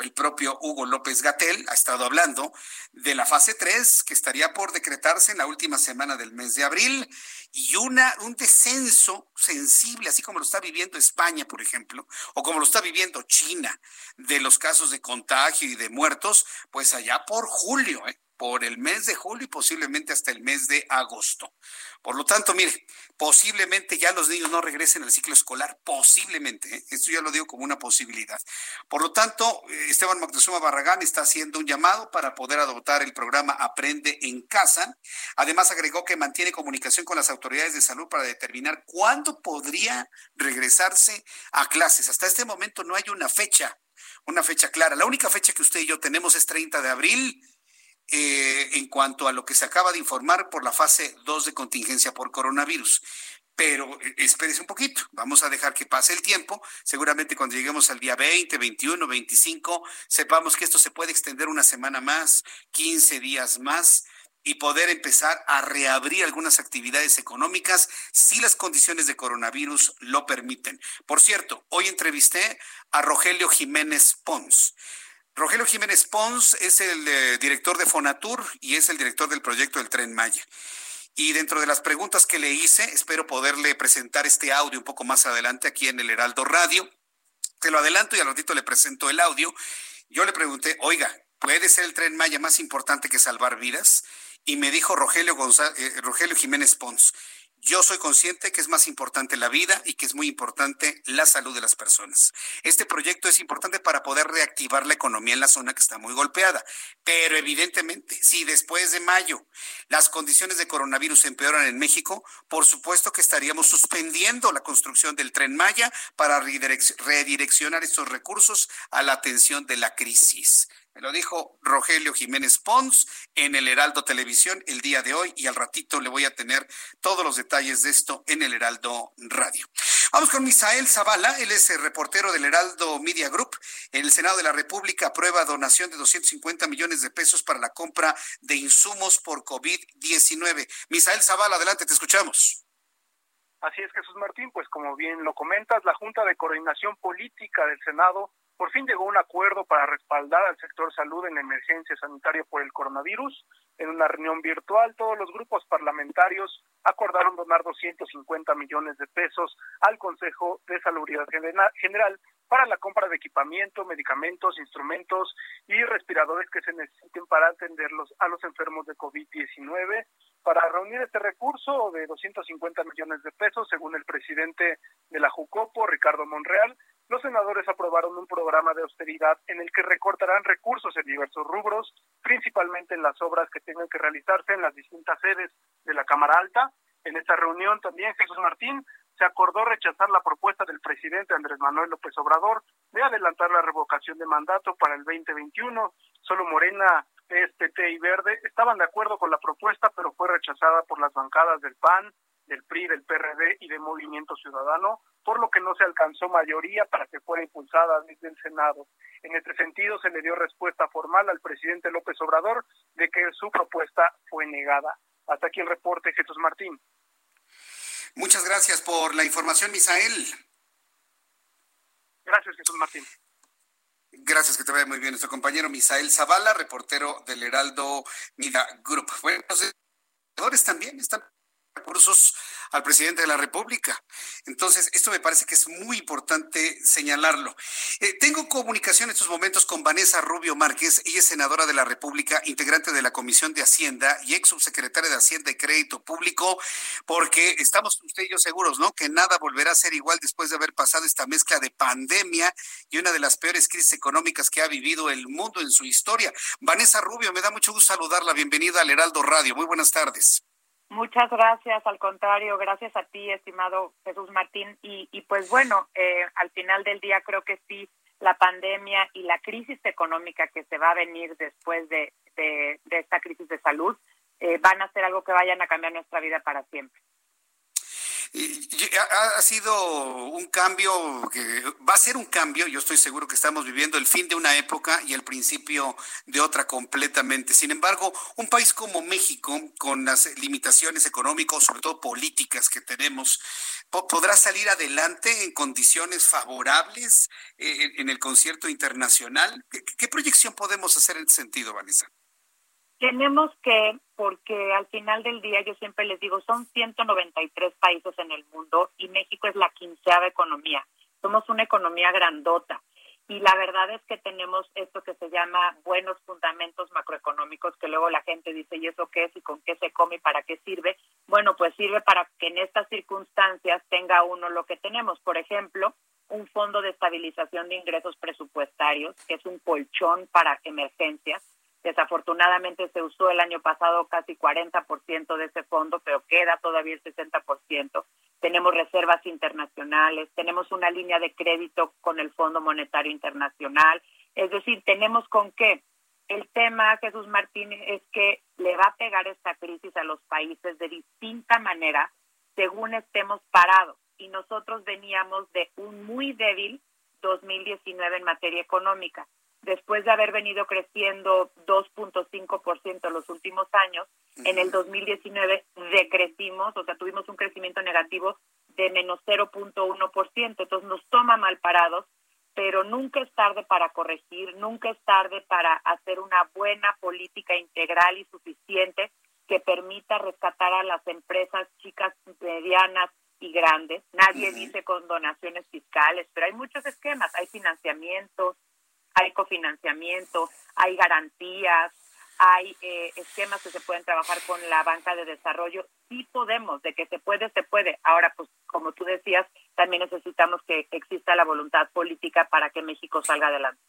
A: el propio Hugo López Gatel ha estado hablando de la fase 3 que estaría por decretarse en la última semana del mes de abril y una, un descenso sensible, así como lo está viviendo España, por ejemplo, o como lo está viviendo China, de los casos de contagio y de muertos, pues allá por julio, ¿eh? Por el mes de julio y posiblemente hasta el mes de agosto. Por lo tanto, mire, posiblemente ya los niños no regresen al ciclo escolar, posiblemente, ¿eh? esto ya lo digo como una posibilidad. Por lo tanto, eh, Esteban Moctezuma Barragán está haciendo un llamado para poder adoptar el programa Aprende en Casa. Además, agregó que mantiene comunicación con las autoridades de salud para determinar cuándo podría regresarse a clases. Hasta este momento no hay una fecha, una fecha clara. La única fecha que usted y yo tenemos es 30 de abril eh, en cuanto a lo que se acaba de informar por la fase 2 de contingencia por coronavirus. Pero eh, espérese un poquito, vamos a dejar que pase el tiempo. Seguramente cuando lleguemos al día 20, 21, 25, sepamos que esto se puede extender una semana más, 15 días más y poder empezar a reabrir algunas actividades económicas si las condiciones de coronavirus lo permiten. Por cierto, hoy entrevisté a Rogelio Jiménez Pons. Rogelio Jiménez Pons es el eh, director de Fonatur y es el director del proyecto del Tren Maya. Y dentro de las preguntas que le hice, espero poderle presentar este audio un poco más adelante aquí en el Heraldo Radio. Te lo adelanto y al ratito le presento el audio. Yo le pregunté, oiga, ¿puede ser el Tren Maya más importante que salvar vidas? Y me dijo Rogelio, eh, Rogelio Jiménez Pons, yo soy consciente que es más importante la vida y que es muy importante la salud de las personas. Este proyecto es importante para poder reactivar la economía en la zona que está muy golpeada. Pero evidentemente, si después de mayo las condiciones de coronavirus empeoran en México, por supuesto que estaríamos suspendiendo la construcción del tren Maya para redireccionar estos recursos a la atención de la crisis. Me lo dijo Rogelio Jiménez Pons en el Heraldo Televisión el día de hoy y al ratito le voy a tener todos los detalles de esto en el Heraldo Radio. Vamos con Misael Zavala, él es el reportero del Heraldo Media Group. El Senado de la República aprueba donación de 250 millones de pesos para la compra de insumos por COVID-19. Misael Zavala, adelante, te escuchamos.
H: Así es, Jesús Martín, pues como bien lo comentas, la Junta de Coordinación Política del Senado por fin llegó un acuerdo para respaldar al sector salud en emergencia sanitaria por el coronavirus. En una reunión virtual, todos los grupos parlamentarios acordaron donar 250 millones de pesos al Consejo de Salud General para la compra de equipamiento, medicamentos, instrumentos y respiradores que se necesiten para atenderlos a los enfermos de COVID-19. Para reunir este recurso de 250 millones de pesos, según el presidente de la Jucopo, Ricardo Monreal, los senadores aprobaron un programa de austeridad en el que recortarán recursos en diversos rubros, principalmente en las obras que tengan que realizarse en las distintas sedes de la Cámara Alta. En esta reunión también Jesús Martín se acordó rechazar la propuesta del presidente Andrés Manuel López Obrador de adelantar la revocación de mandato para el 2021. Solo Morena, PSPT y Verde estaban de acuerdo con la propuesta, pero fue rechazada por las bancadas del PAN, del PRI, del PRD y de Movimiento Ciudadano, por lo que no se alcanzó mayoría para que fuera impulsada desde el Senado. En este sentido, se le dio respuesta formal al presidente López Obrador de que su propuesta fue negada. Hasta aquí el reporte, Jesús Martín.
A: Muchas gracias por la información, Misael.
H: Gracias, Jesús Martín.
A: Gracias, que te vaya muy bien. Nuestro compañero Misael Zavala, reportero del Heraldo Mida Group. Bueno, los también están recursos al presidente de la República. Entonces, esto me parece que es muy importante señalarlo. Eh, tengo comunicación en estos momentos con Vanessa Rubio Márquez, ella es senadora de la República, integrante de la Comisión de Hacienda y ex subsecretaria de Hacienda y Crédito Público, porque estamos usted y yo seguros, ¿no? Que nada volverá a ser igual después de haber pasado esta mezcla de pandemia y una de las peores crisis económicas que ha vivido el mundo en su historia. Vanessa Rubio, me da mucho gusto saludarla. Bienvenida al Heraldo Radio. Muy buenas tardes.
K: Muchas gracias, al contrario, gracias a ti, estimado Jesús Martín. Y, y pues bueno, eh, al final del día creo que sí, la pandemia y la crisis económica que se va a venir después de, de, esta crisis de salud eh, van a ser algo que vayan a cambiar nuestra vida para siempre
A: ha, sido un cambio que va a ser un cambio, yo estoy seguro que estamos viviendo el fin de una época y el principio de otra completamente. Sin embargo, un país como México, con las limitaciones económicas, sobre todo políticas que tenemos, podrá salir adelante en condiciones favorables eh, en el concierto internacional. ¿Qué, proyección podemos hacer en ese sentido, Vanessa?
K: Tenemos que, porque al final del día yo siempre les digo, son 193 países en el mundo y México es la quinceava economía. Somos una economía grandota y la verdad es que tenemos esto que se llama buenos fundamentos macroeconómicos que luego la gente dice, ¿y eso qué es y con qué se come y para qué sirve? Bueno, pues sirve para que en estas circunstancias tenga uno lo que tenemos. Por ejemplo, un fondo de estabilización de ingresos presupuestarios, que es un colchón para emergencias Desafortunadamente se usó el año pasado casi 40% de ese fondo, pero queda todavía el 60%. Tenemos reservas internacionales, tenemos una línea de crédito con el Fondo Monetario Internacional. Es decir, tenemos con qué. El tema, Jesús Martínez, es que le va a pegar esta crisis a los países de distinta manera según estemos parados. Y nosotros veníamos de un muy débil 2019 en materia económica después de haber venido creciendo 2.5% en los últimos años, en el 2019 decrecimos, o sea, tuvimos un crecimiento negativo de menos 0.1%, entonces nos toma mal parados, pero nunca es tarde para corregir, nunca es tarde para hacer una buena política integral y suficiente que permita rescatar a las empresas chicas, medianas y grandes. Nadie dice con donaciones fiscales, pero hay muchos esquemas, hay financiamientos, hay cofinanciamiento, hay garantías, hay eh, esquemas que se pueden trabajar con la banca de desarrollo. Sí podemos, de que se puede, se puede. Ahora, pues como tú decías, también necesitamos que exista la voluntad política para que México salga adelante.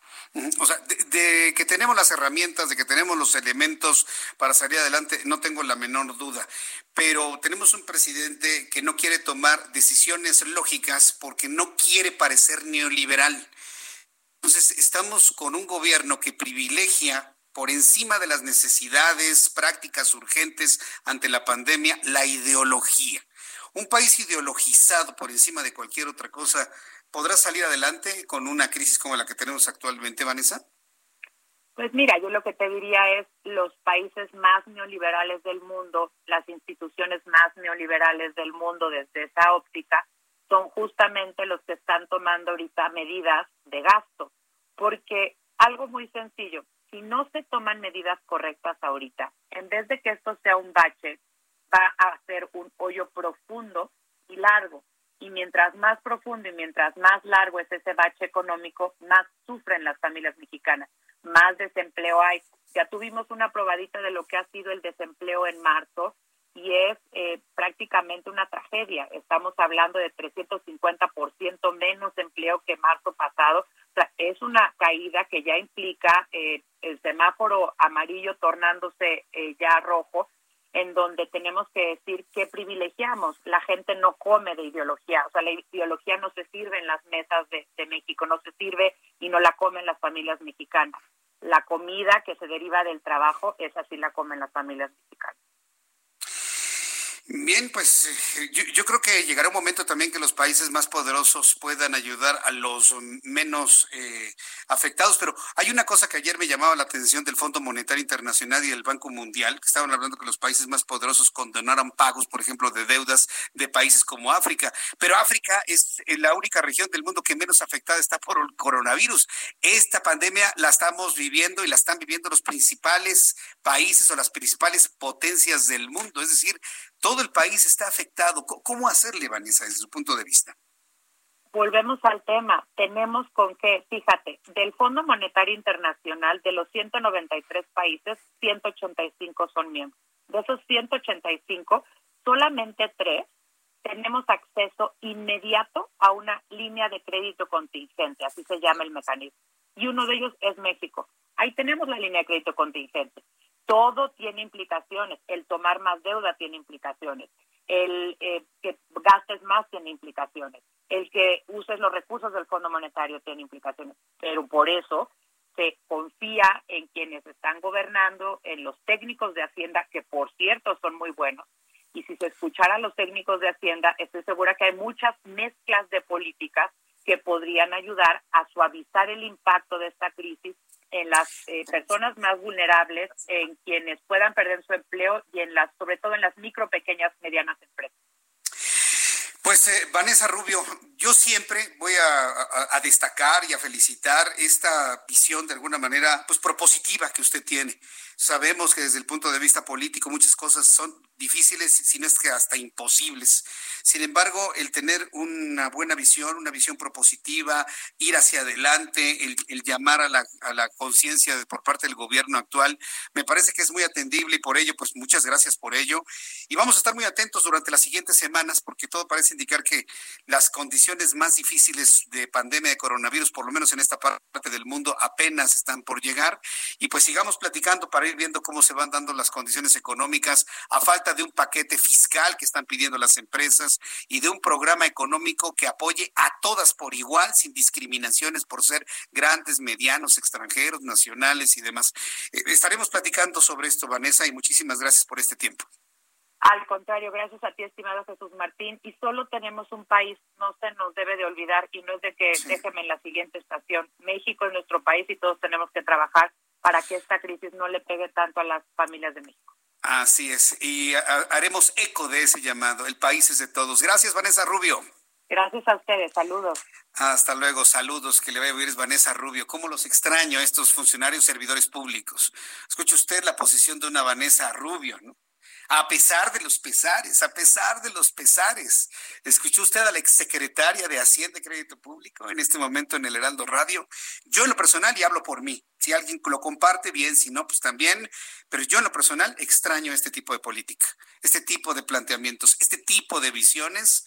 A: O sea, de, que tenemos las herramientas, de que tenemos los elementos para salir adelante, no tengo la menor duda. Pero tenemos un presidente que no quiere tomar decisiones lógicas porque no quiere parecer neoliberal. Entonces, estamos con un gobierno que privilegia por encima de las necesidades prácticas urgentes ante la pandemia, la ideología. Un país ideologizado por encima de cualquier otra cosa, ¿podrá salir adelante con una crisis como la que tenemos actualmente, Vanessa?
K: Pues mira, yo lo que te diría es los países más neoliberales del mundo, las instituciones más neoliberales del mundo desde esa óptica, son justamente los que están tomando ahorita medidas de gasto, porque algo muy sencillo, si no se toman medidas correctas ahorita, en vez de que esto sea un bache, va a ser un hoyo profundo y largo. Y mientras más profundo y mientras más largo es ese bache económico, más sufren las familias mexicanas, más desempleo hay. Ya tuvimos una probadita de lo que ha sido el desempleo en marzo y es eh, prácticamente una tragedia. Estamos hablando de 350% menos empleo que marzo pasado. es una caída que ya implica eh, el semáforo amarillo tornándose eh, ya rojo, en donde tenemos que decir que privilegiamos. La gente no come de ideología, o sea, la ideología no se sirve en las mesas de, de México, no se sirve y no la comen las familias mexicanas. La comida que se deriva del trabajo, esa sí la comen las familias mexicanas.
A: Bien, pues eh, yo, creo que llegará un momento también que los países más poderosos puedan ayudar a los menos eh, afectados, pero hay una cosa que ayer me llamaba la atención del Fondo Monetario Internacional y del Banco Mundial, que estaban hablando que los países más poderosos condonaran pagos, por ejemplo, de deudas de países como África, pero África es eh, la única región del mundo que menos afectada está por el coronavirus. Esta pandemia la estamos viviendo y la están viviendo los principales países o las principales potencias del mundo, es decir, todo el país está afectado. ¿Cómo hacerle, Vanessa, desde su punto de vista?
K: Volvemos al tema. Tenemos con qué, fíjate, del Fondo Monetario Internacional, de los 193 países, 185 son miembros. De esos 185, solamente tres tenemos acceso inmediato a una línea de crédito contingente, así se llama el mecanismo. Y uno de ellos es México. Ahí tenemos la línea de crédito contingente todo tiene implicaciones. El tomar más deuda tiene implicaciones. El eh, que gastes más tiene implicaciones. El que uses los recursos del Fondo Monetario tiene implicaciones. Pero por eso se confía en quienes están gobernando, en los técnicos de Hacienda, que por cierto son muy buenos. Y si se escuchara a los técnicos de Hacienda, estoy segura que hay muchas mezclas de políticas que podrían ayudar a suavizar el impacto de esta crisis en las eh, personas más vulnerables, en quienes puedan perder su empleo y en las, sobre todo en las micro, pequeñas, medianas empresas.
A: Pues eh, Vanessa Rubio, yo siempre voy a, destacar y a felicitar esta visión de alguna manera pues propositiva que usted tiene. Sabemos que desde el punto de vista político muchas cosas son difíciles, si no es que hasta imposibles. Sin embargo, el tener una buena visión, una visión propositiva, ir hacia adelante, el, llamar a la, a la conciencia por parte del gobierno actual, me parece que es muy atendible y por ello, pues muchas gracias por ello. Y vamos a estar muy atentos durante las siguientes semanas porque todo parece indicar que las condiciones más difíciles de pandemia de coronavirus, por lo menos en esta parte del mundo, apenas están por llegar. Y pues sigamos platicando para ir viendo cómo se van dando las condiciones económicas a falta de un paquete fiscal que están pidiendo las empresas y de un programa económico que apoye a todas por igual, sin discriminaciones por ser grandes, medianos, extranjeros, nacionales y demás. Eh, estaremos platicando sobre esto, Vanessa, y muchísimas gracias por este tiempo.
K: Al contrario, gracias a ti, estimado Jesús Martín. Y solo tenemos un país, no se nos debe de olvidar, y no es de que déjeme en la siguiente estación. México es nuestro país y todos tenemos que trabajar para que esta crisis no le pegue tanto a las familias de México.
A: Así es, y haremos eco de ese llamado. El país es de todos. Gracias, Vanessa Rubio.
K: Gracias a ustedes, saludos.
A: Hasta luego, saludos, que le vaya a oír es Vanessa Rubio. ¿Cómo los extraño a estos funcionarios servidores públicos? Escuche usted la posición de una Vanessa Rubio, ¿no? A pesar de los pesares, a pesar de los pesares. ¿Escuchó usted a la exsecretaria de Hacienda y Crédito Público en este momento en el Heraldo Radio? Yo en lo personal, y hablo por mí, si alguien lo comparte, bien, si no, pues también, pero yo en lo personal extraño este tipo de política, este tipo de planteamientos, este tipo de visiones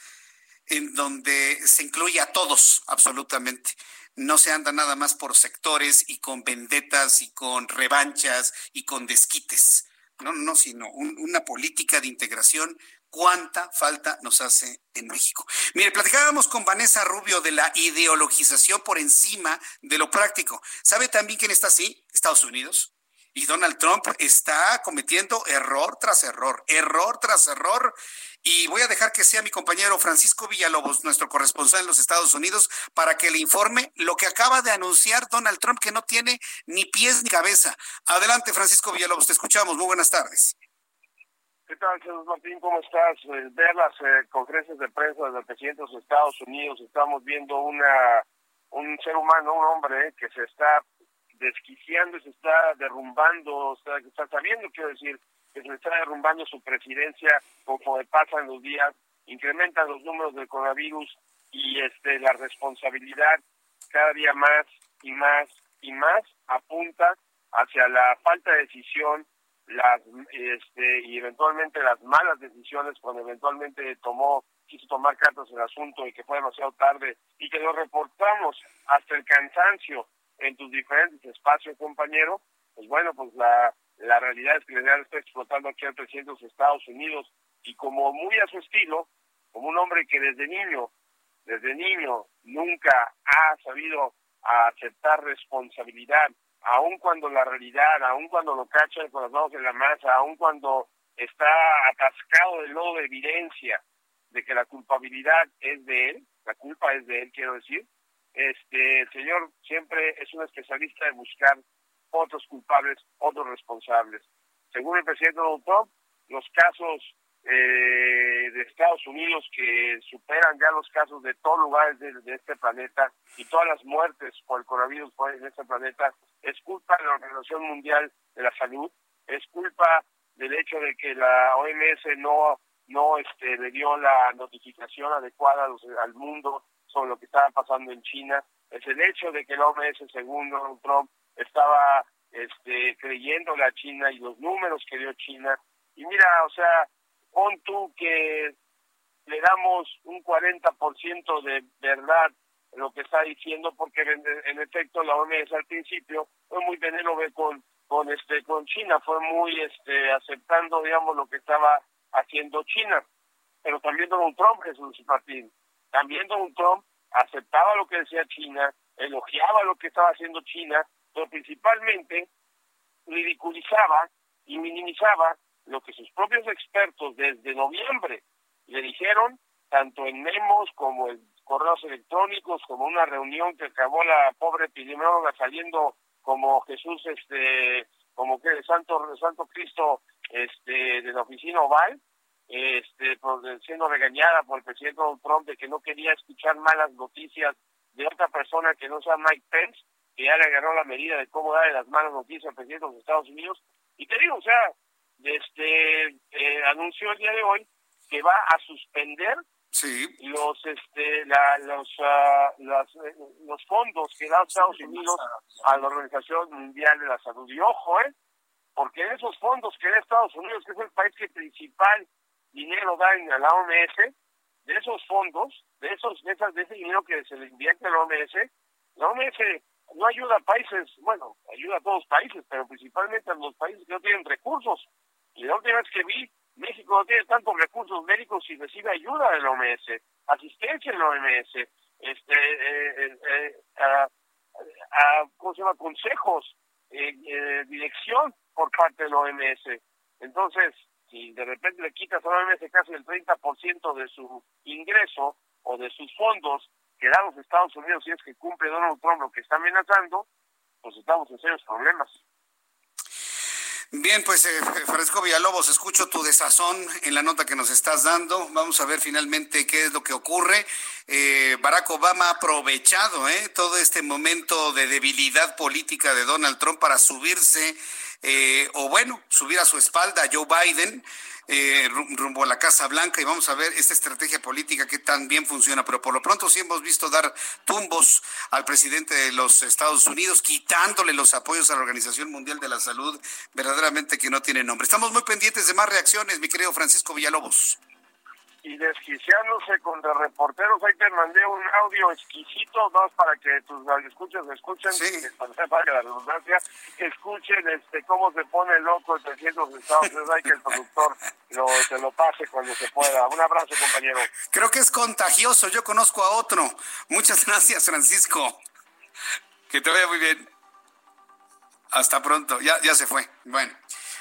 A: en donde se incluye a todos absolutamente no se anda nada más por sectores y con vendetas y con revanchas y con desquites. No, no, sino una política de integración. ¿Cuánta falta nos hace en México? Mire, platicábamos con Vanessa Rubio de la ideologización por encima de lo práctico. ¿Sabe también quién está así? Estados Unidos. Y Donald Trump está cometiendo error tras error, error tras error. Y voy a dejar que sea mi compañero Francisco Villalobos, nuestro corresponsal en los Estados Unidos, para que le informe lo que acaba de anunciar Donald Trump, que no tiene ni pies ni cabeza. Adelante, Francisco Villalobos, te escuchamos. Muy buenas tardes.
L: ¿Qué tal, Jesús Martín? ¿Cómo estás? Eh, ver las eh, conferencias de prensa del presidente de los Estados Unidos, estamos viendo una un ser humano, un hombre que se está desquiciando se está derrumbando, que está sabiendo, quiero decir, que se está derrumbando su presidencia conforme pasan los días, incrementan los números del coronavirus y este la responsabilidad cada día más y más y más apunta hacia la falta de decisión las este y eventualmente las malas decisiones cuando eventualmente tomó quiso tomar cartas el asunto y que fue demasiado tarde y que lo reportamos hasta el cansancio en tus diferentes espacios, compañero, pues bueno, pues la, la realidad es que le está explotando aquí al presidente de los Estados Unidos y como muy a su estilo, como un hombre que desde niño, desde niño nunca ha sabido aceptar responsabilidad, aun cuando la realidad, aun cuando lo cachan con las manos en la masa, aun cuando está atascado de lodo de evidencia de que la culpabilidad es de él, la culpa es de él, quiero decir, este, el señor siempre es un especialista en buscar otros culpables, otros responsables. Según el presidente Donald Trump, los casos eh, de Estados Unidos que superan ya los casos de todos lugares de, este planeta y todas las muertes por el coronavirus en este planeta es culpa de la Organización Mundial de la Salud, es culpa del hecho de que la OMS no no este, le dio la notificación adecuada al mundo sobre lo que estaba pasando en China, es el hecho de que el OMS, según Donald Trump, estaba este, creyéndole China y los números que dio China. Y mira, o sea, pon tú que le damos un 40% de verdad lo que está diciendo, porque en, efecto la OMS al principio fue muy benévolo con con este con China, fue muy este aceptando digamos lo que estaba haciendo China, pero también Donald Trump Jesús Martín también Donald Trump aceptaba lo que decía China, elogiaba lo que estaba haciendo China, pero principalmente ridiculizaba y minimizaba lo que sus propios expertos desde noviembre le dijeron, tanto en memos como en correos electrónicos, como una reunión que acabó la pobre epidemióloga saliendo como Jesús, este, como que Santo, Santo Cristo, este, de la oficina oval, este, siendo regañada por el presidente Donald Trump de que no quería escuchar malas noticias de otra persona que no sea Mike Pence, que ya le agarró la medida de cómo darle las malas noticias al presidente de los Estados Unidos. Y te digo, o sea, este eh, anunció el día de hoy que va a suspender los este la, los uh, los fondos que da Estados Unidos a la Organización Mundial de la Salud. Y ojo eh porque esos fondos que da Estados Unidos que es el país que principal dinero da a la OMS, de esos fondos, de esos de, esas, de ese dinero que se le invierte a la OMS, la OMS no ayuda a países, bueno, ayuda a todos los países, pero principalmente a los países que no tienen recursos. Y la última vez que vi, México no tiene tantos recursos médicos y recibe ayuda de la OMS, asistencia de la OMS, este, eh, eh, eh a, a, ¿cómo se llama? consejos, eh, eh, dirección por parte de la OMS. Entonces, si de repente le quitas solamente casi el 30% de su ingreso o de sus fondos que dan los Estados Unidos si es que cumple Donald Trump lo que está amenazando, pues estamos en serios problemas.
A: Bien, pues eh, Francisco Villalobos, escucho tu desazón en la nota que nos estás dando. Vamos a ver finalmente qué es lo que ocurre. Eh, Barack Obama ha aprovechado eh, todo este momento de debilidad política de Donald Trump para subirse eh, o bueno, subir a su espalda a Joe Biden eh, rumbo a la Casa Blanca y vamos a ver esta estrategia política que tan bien funciona. Pero por lo pronto sí hemos visto dar tumbos al presidente de los Estados Unidos, quitándole los apoyos a la Organización Mundial de la Salud, verdaderamente que no tiene nombre. Estamos muy pendientes de más reacciones, mi querido Francisco Villalobos
L: y desquiciándose contra reporteros. Ahí te mandé un audio exquisito, dos para que tus escuchas escuchen, sí. para *laughs* que la redundancia, escuchen este cómo se pone loco el presidente de Estados Unidos. Hay que el productor lo, se lo pase cuando se pueda. Un abrazo, compañero.
A: Creo que es contagioso. Yo conozco a otro. Muchas *laughs* gracias, Francisco. Que te vaya muy bien. Hasta pronto. Ya, ya se fue. Bueno.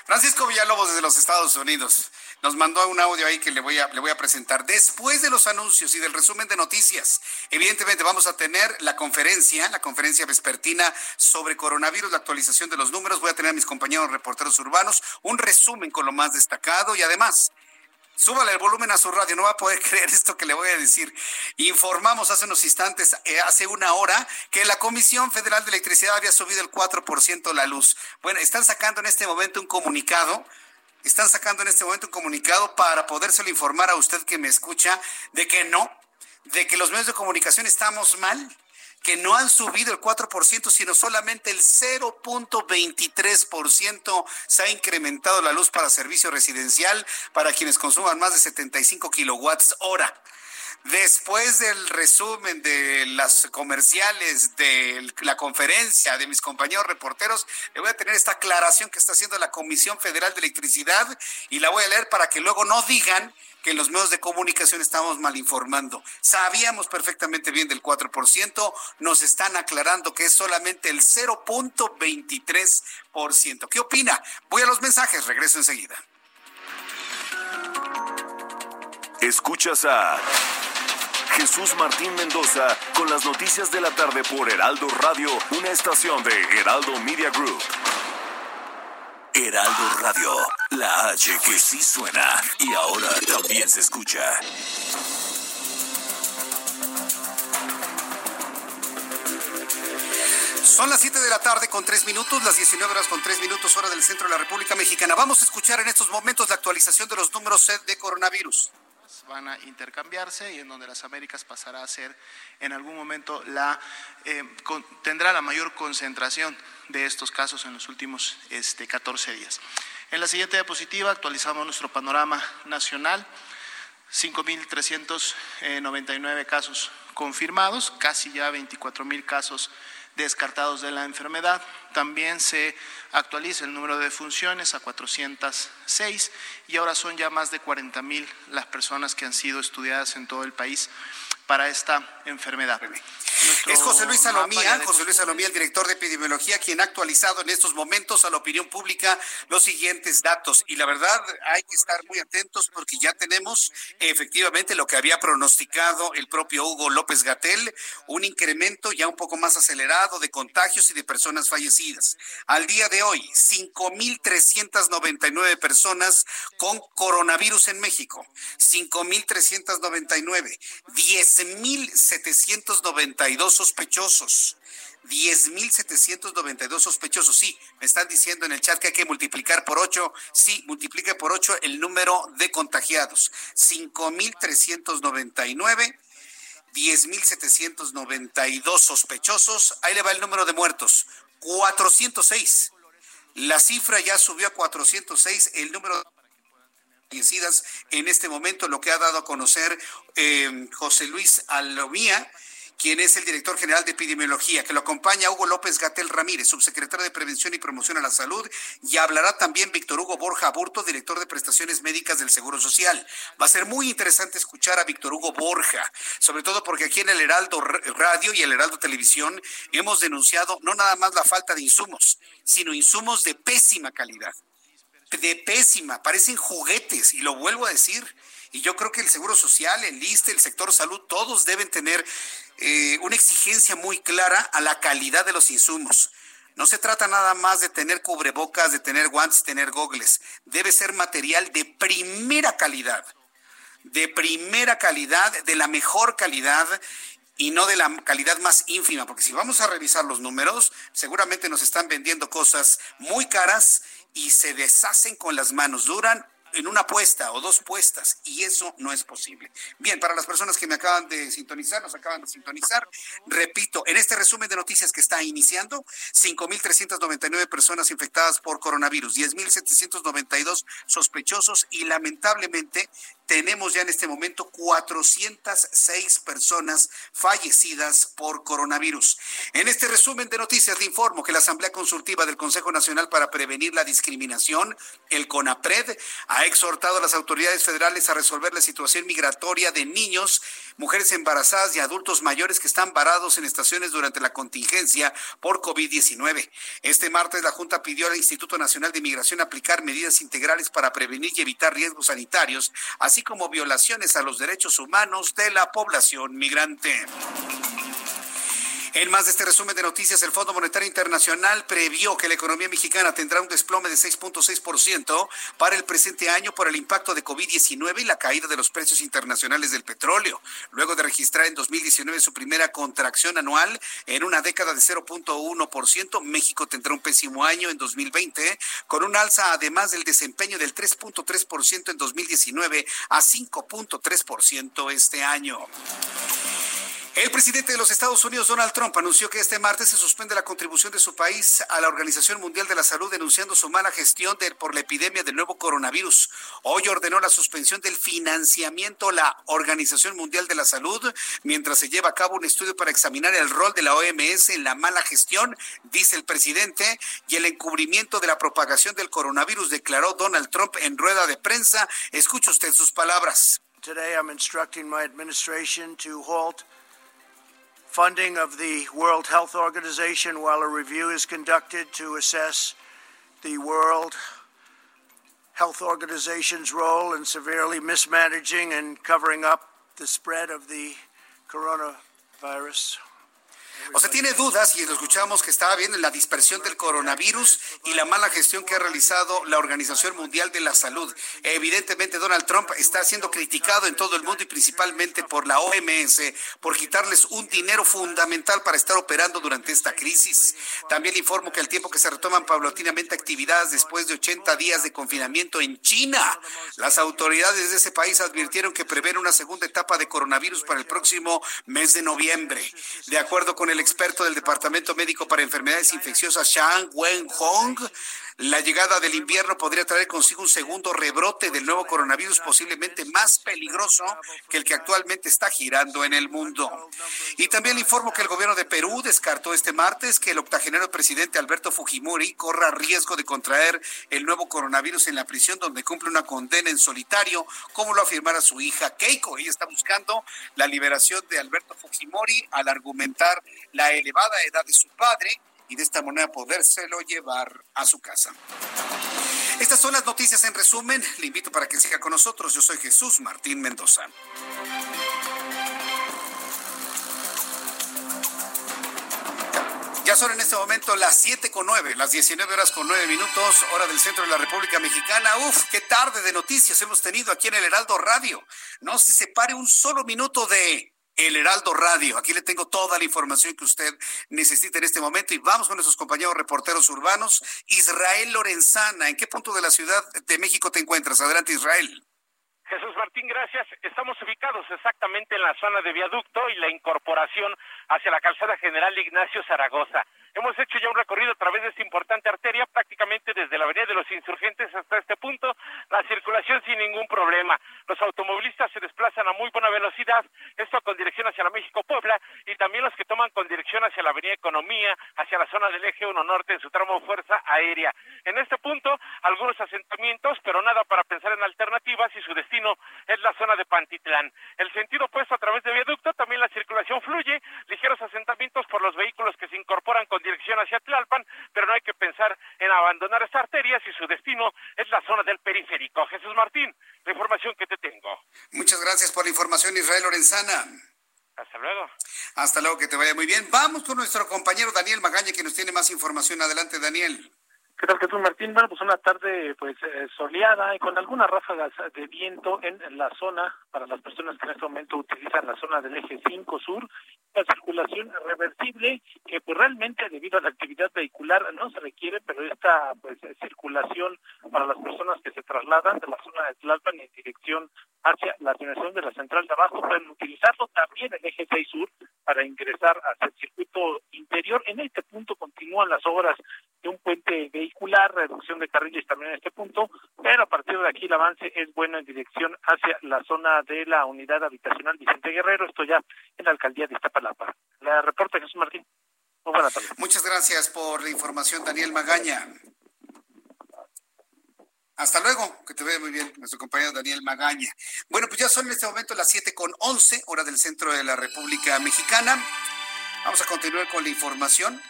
A: Francisco Villalobos desde los Estados Unidos nos mandó un audio ahí que le voy a, le voy a presentar. Después de los anuncios y del resumen de noticias, evidentemente vamos a tener la conferencia, la conferencia vespertina sobre coronavirus, la actualización de los números. Voy a tener a mis compañeros reporteros urbanos, un resumen con lo más destacado y además Súbale el volumen a su radio, no va a poder *laughs* creer esto que le voy a decir. Informamos hace unos instantes, eh, hace una hora, que la Comisión Federal de Electricidad había subido el 4% la luz. Bueno, están sacando en este momento un comunicado, están sacando en este momento un comunicado para podérselo informar a usted que me escucha de que no, de que los medios de comunicación estamos mal que no han subido el 4%, sino solamente el 0.23% se ha incrementado la luz para servicio residencial para quienes consuman más de 75 kilowatts hora. Después del resumen de las comerciales, de la conferencia de mis compañeros reporteros, le voy a tener esta aclaración que está haciendo la Comisión Federal de Electricidad y la voy a leer para que luego no digan que en los medios de comunicación estamos mal informando. Sabíamos perfectamente bien del 4%, nos están aclarando que es solamente el 0.23%. ¿Qué opina? Voy a los mensajes, regreso enseguida.
J: Escuchas a Jesús Martín Mendoza con las noticias de la tarde por Heraldo Radio, una estación de Heraldo Media Group. Heraldo Radio, la H que sí suena y ahora también se escucha.
A: Son las 7 de la tarde con 3 minutos, las 19 horas con 3 minutos hora del centro de la República Mexicana. Vamos a escuchar en estos momentos la actualización de los números de coronavirus
M: van a intercambiarse y en donde las Américas pasará a ser en algún momento la eh, tendrá la mayor concentración de estos casos en los últimos este, 14 días. En la siguiente diapositiva actualizamos nuestro panorama nacional. 5.399 casos confirmados, casi ya 24.000 casos descartados de la enfermedad. También se actualiza el número de funciones a 406 y ahora son ya más de 40 mil las personas que han sido estudiadas en todo el país para esta enfermedad.
A: es José Luis Salomía, José Luis Salomía, el director de epidemiología, quien ha actualizado en estos momentos a la opinión pública los siguientes datos. Y la verdad, hay que estar muy atentos porque ya tenemos efectivamente lo que había pronosticado el propio Hugo López Gatel, un incremento ya un poco más acelerado de contagios y de personas fallecidas. Al día de hoy, 5.399 personas con coronavirus en México. 5.399. 10 10.792 sospechosos. 10.792 sospechosos. Sí, me están diciendo en el chat que hay que multiplicar por 8. Sí, multiplique por 8 el número de contagiados. 5.399. 10.792 sospechosos. Ahí le va el número de muertos. 406. La cifra ya subió a 406. El número en este momento, lo que ha dado a conocer eh, José Luis Alomía, quien es el director general de epidemiología, que lo acompaña Hugo López Gatel Ramírez, subsecretario de Prevención y Promoción a la Salud, y hablará también Víctor Hugo Borja Burto, director de prestaciones médicas del Seguro Social. Va a ser muy interesante escuchar a Víctor Hugo Borja, sobre todo porque aquí en el Heraldo Radio y el Heraldo Televisión hemos denunciado no nada más la falta de insumos, sino insumos de pésima calidad de pésima, parecen juguetes, y lo vuelvo a decir. Y yo creo que el Seguro Social, el ISTE, el sector salud, todos deben tener eh, una exigencia muy clara a la calidad de los insumos. No se trata nada más de tener cubrebocas, de tener guantes, tener gogles. Debe ser material de primera calidad, de primera calidad, de la mejor calidad y no de la calidad más ínfima, porque si vamos a revisar los números, seguramente nos están vendiendo cosas muy caras y se deshacen con las manos, duran en una puesta o dos puestas y eso no es posible. Bien, para las personas que me acaban de sintonizar, nos acaban de sintonizar, repito, en este resumen de noticias que está iniciando, 5.399 personas infectadas por coronavirus, 10.792 sospechosos y lamentablemente tenemos ya en este momento 406 personas fallecidas por coronavirus. En este resumen de noticias le informo que la Asamblea Consultiva del Consejo Nacional para Prevenir la Discriminación, el CONAPRED, ha exhortado a las autoridades federales a resolver la situación migratoria de niños, mujeres embarazadas y adultos mayores que están varados en estaciones durante la contingencia por COVID-19. Este martes la Junta pidió al Instituto Nacional de Migración aplicar medidas integrales para prevenir y evitar riesgos sanitarios, así como violaciones a los derechos humanos de la población migrante. En más de este resumen de noticias, el Fondo Monetario Internacional previó que la economía mexicana tendrá un desplome de 6.6% para el presente año por el impacto de COVID-19 y la caída de los precios internacionales del petróleo. Luego de registrar en 2019 su primera contracción anual en una década de 0.1%, México tendrá un pésimo año en 2020 con un alza además del desempeño del 3.3% en 2019 a 5.3% este año. El presidente de los Estados Unidos, Donald Trump, anunció que este martes se suspende la contribución de su país a la Organización Mundial de la Salud, denunciando su mala gestión por la epidemia del nuevo coronavirus. Hoy ordenó la suspensión del financiamiento a la Organización Mundial de la Salud, mientras se lleva a cabo un estudio para examinar el rol de la OMS en la mala gestión, dice el presidente, y el encubrimiento de la propagación del coronavirus, declaró Donald Trump en rueda de prensa. Escuche usted sus palabras.
N: Today I'm instructing my administration to halt funding of the World Health Organization while a review is conducted to assess the World Health Organization's role in severely mismanaging and covering up the spread of the coronavirus.
A: O sea, tiene dudas y lo escuchamos que estaba viendo la dispersión del coronavirus y la mala gestión que ha realizado la Organización Mundial de la Salud. Evidentemente, Donald Trump está siendo criticado en todo el mundo y principalmente por la OMS por quitarles un dinero fundamental para estar operando durante esta crisis. También informo que al tiempo que se retoman paulatinamente actividades después de 80 días de confinamiento en China, las autoridades de ese país advirtieron que prevén una segunda etapa de coronavirus para el próximo mes de noviembre. De acuerdo con el experto del Departamento Médico para Enfermedades Infecciosas, Shang Wen-Hong, la llegada del invierno podría traer consigo un segundo rebrote del nuevo coronavirus, posiblemente más peligroso que el que actualmente está girando en el mundo. Y también le informo que el gobierno de Perú descartó este martes que el octogenario presidente Alberto Fujimori corra riesgo de contraer el nuevo coronavirus en la prisión donde cumple una condena en solitario, como lo afirmara su hija Keiko. Ella está buscando la liberación de Alberto Fujimori al argumentar la elevada edad de su padre y de esta manera podérselo llevar a su casa. Estas son las noticias en resumen. Le invito para que siga con nosotros. Yo soy Jesús Martín Mendoza. Ya son en este momento las 7 con 9, las 19 horas con 9 minutos, hora del centro de la República Mexicana. Uf, qué tarde de noticias hemos tenido aquí en el Heraldo Radio. No se separe un solo minuto de el Heraldo Radio. Aquí le tengo toda la información que usted necesita en este momento y vamos con nuestros compañeros reporteros urbanos. Israel Lorenzana, ¿en qué punto de la Ciudad de México te encuentras? Adelante, Israel.
O: Jesús Martín, gracias. Estamos ubicados exactamente en la zona de viaducto y la incorporación hacia la calzada general Ignacio Zaragoza. Hemos hecho ya un recorrido a través de esta importante arteria, prácticamente desde la Avenida de los Insurgentes hasta este punto, la circulación sin ningún problema. Los automovilistas se desplazan a muy buena velocidad, esto con dirección hacia la México-Puebla, y también los que toman con dirección hacia la Avenida Economía, hacia la zona del Eje 1 Norte en su tramo Fuerza Aérea. En este punto, algunos asentamientos, pero nada para pensar en alternativas y su destino es la zona de Pantitlán. El sentido opuesto a través de viaducto, también la circulación fluye, ligeros asentamientos por los vehículos que se incorporan con dirección hacia Tlalpan, pero no hay que pensar en abandonar esta arteria si su destino es la zona del periférico. Jesús Martín, la información que te tengo.
A: Muchas gracias por la información, Israel Lorenzana.
O: Hasta luego.
A: Hasta luego, que te vaya muy bien. Vamos con nuestro compañero Daniel Magaña, que nos tiene más información. Adelante, Daniel.
H: ¿Qué tal, Jesús Martín? Bueno, pues una tarde pues eh, soleada y con algunas ráfagas de viento en, la zona para las personas que en este momento utilizan la zona del eje 5 sur. La circulación reversible que pues realmente debido a la actividad vehicular no se requiere, pero esta pues circulación para las personas que se trasladan de la zona de Tlalpan en dirección hacia la dirección de la central de abajo pueden utilizarlo también el eje 6 sur para ingresar hacia el circuito interior. En este punto continúan las obras de un puente vehicular, reducción de carriles también en este punto, pero a partir de aquí el avance es bueno en dirección hacia la zona de la unidad habitacional Vicente Guerrero, esto ya en la alcaldía de Iztapalapa. La reporta Jesús Martín.
A: Muchas gracias por la información, Daniel Magaña. Hasta luego, que te vea muy bien, nuestro compañero Daniel Magaña. Bueno, pues ya son en este momento las siete con once, hora del centro de la República Mexicana. Vamos a continuar con la información.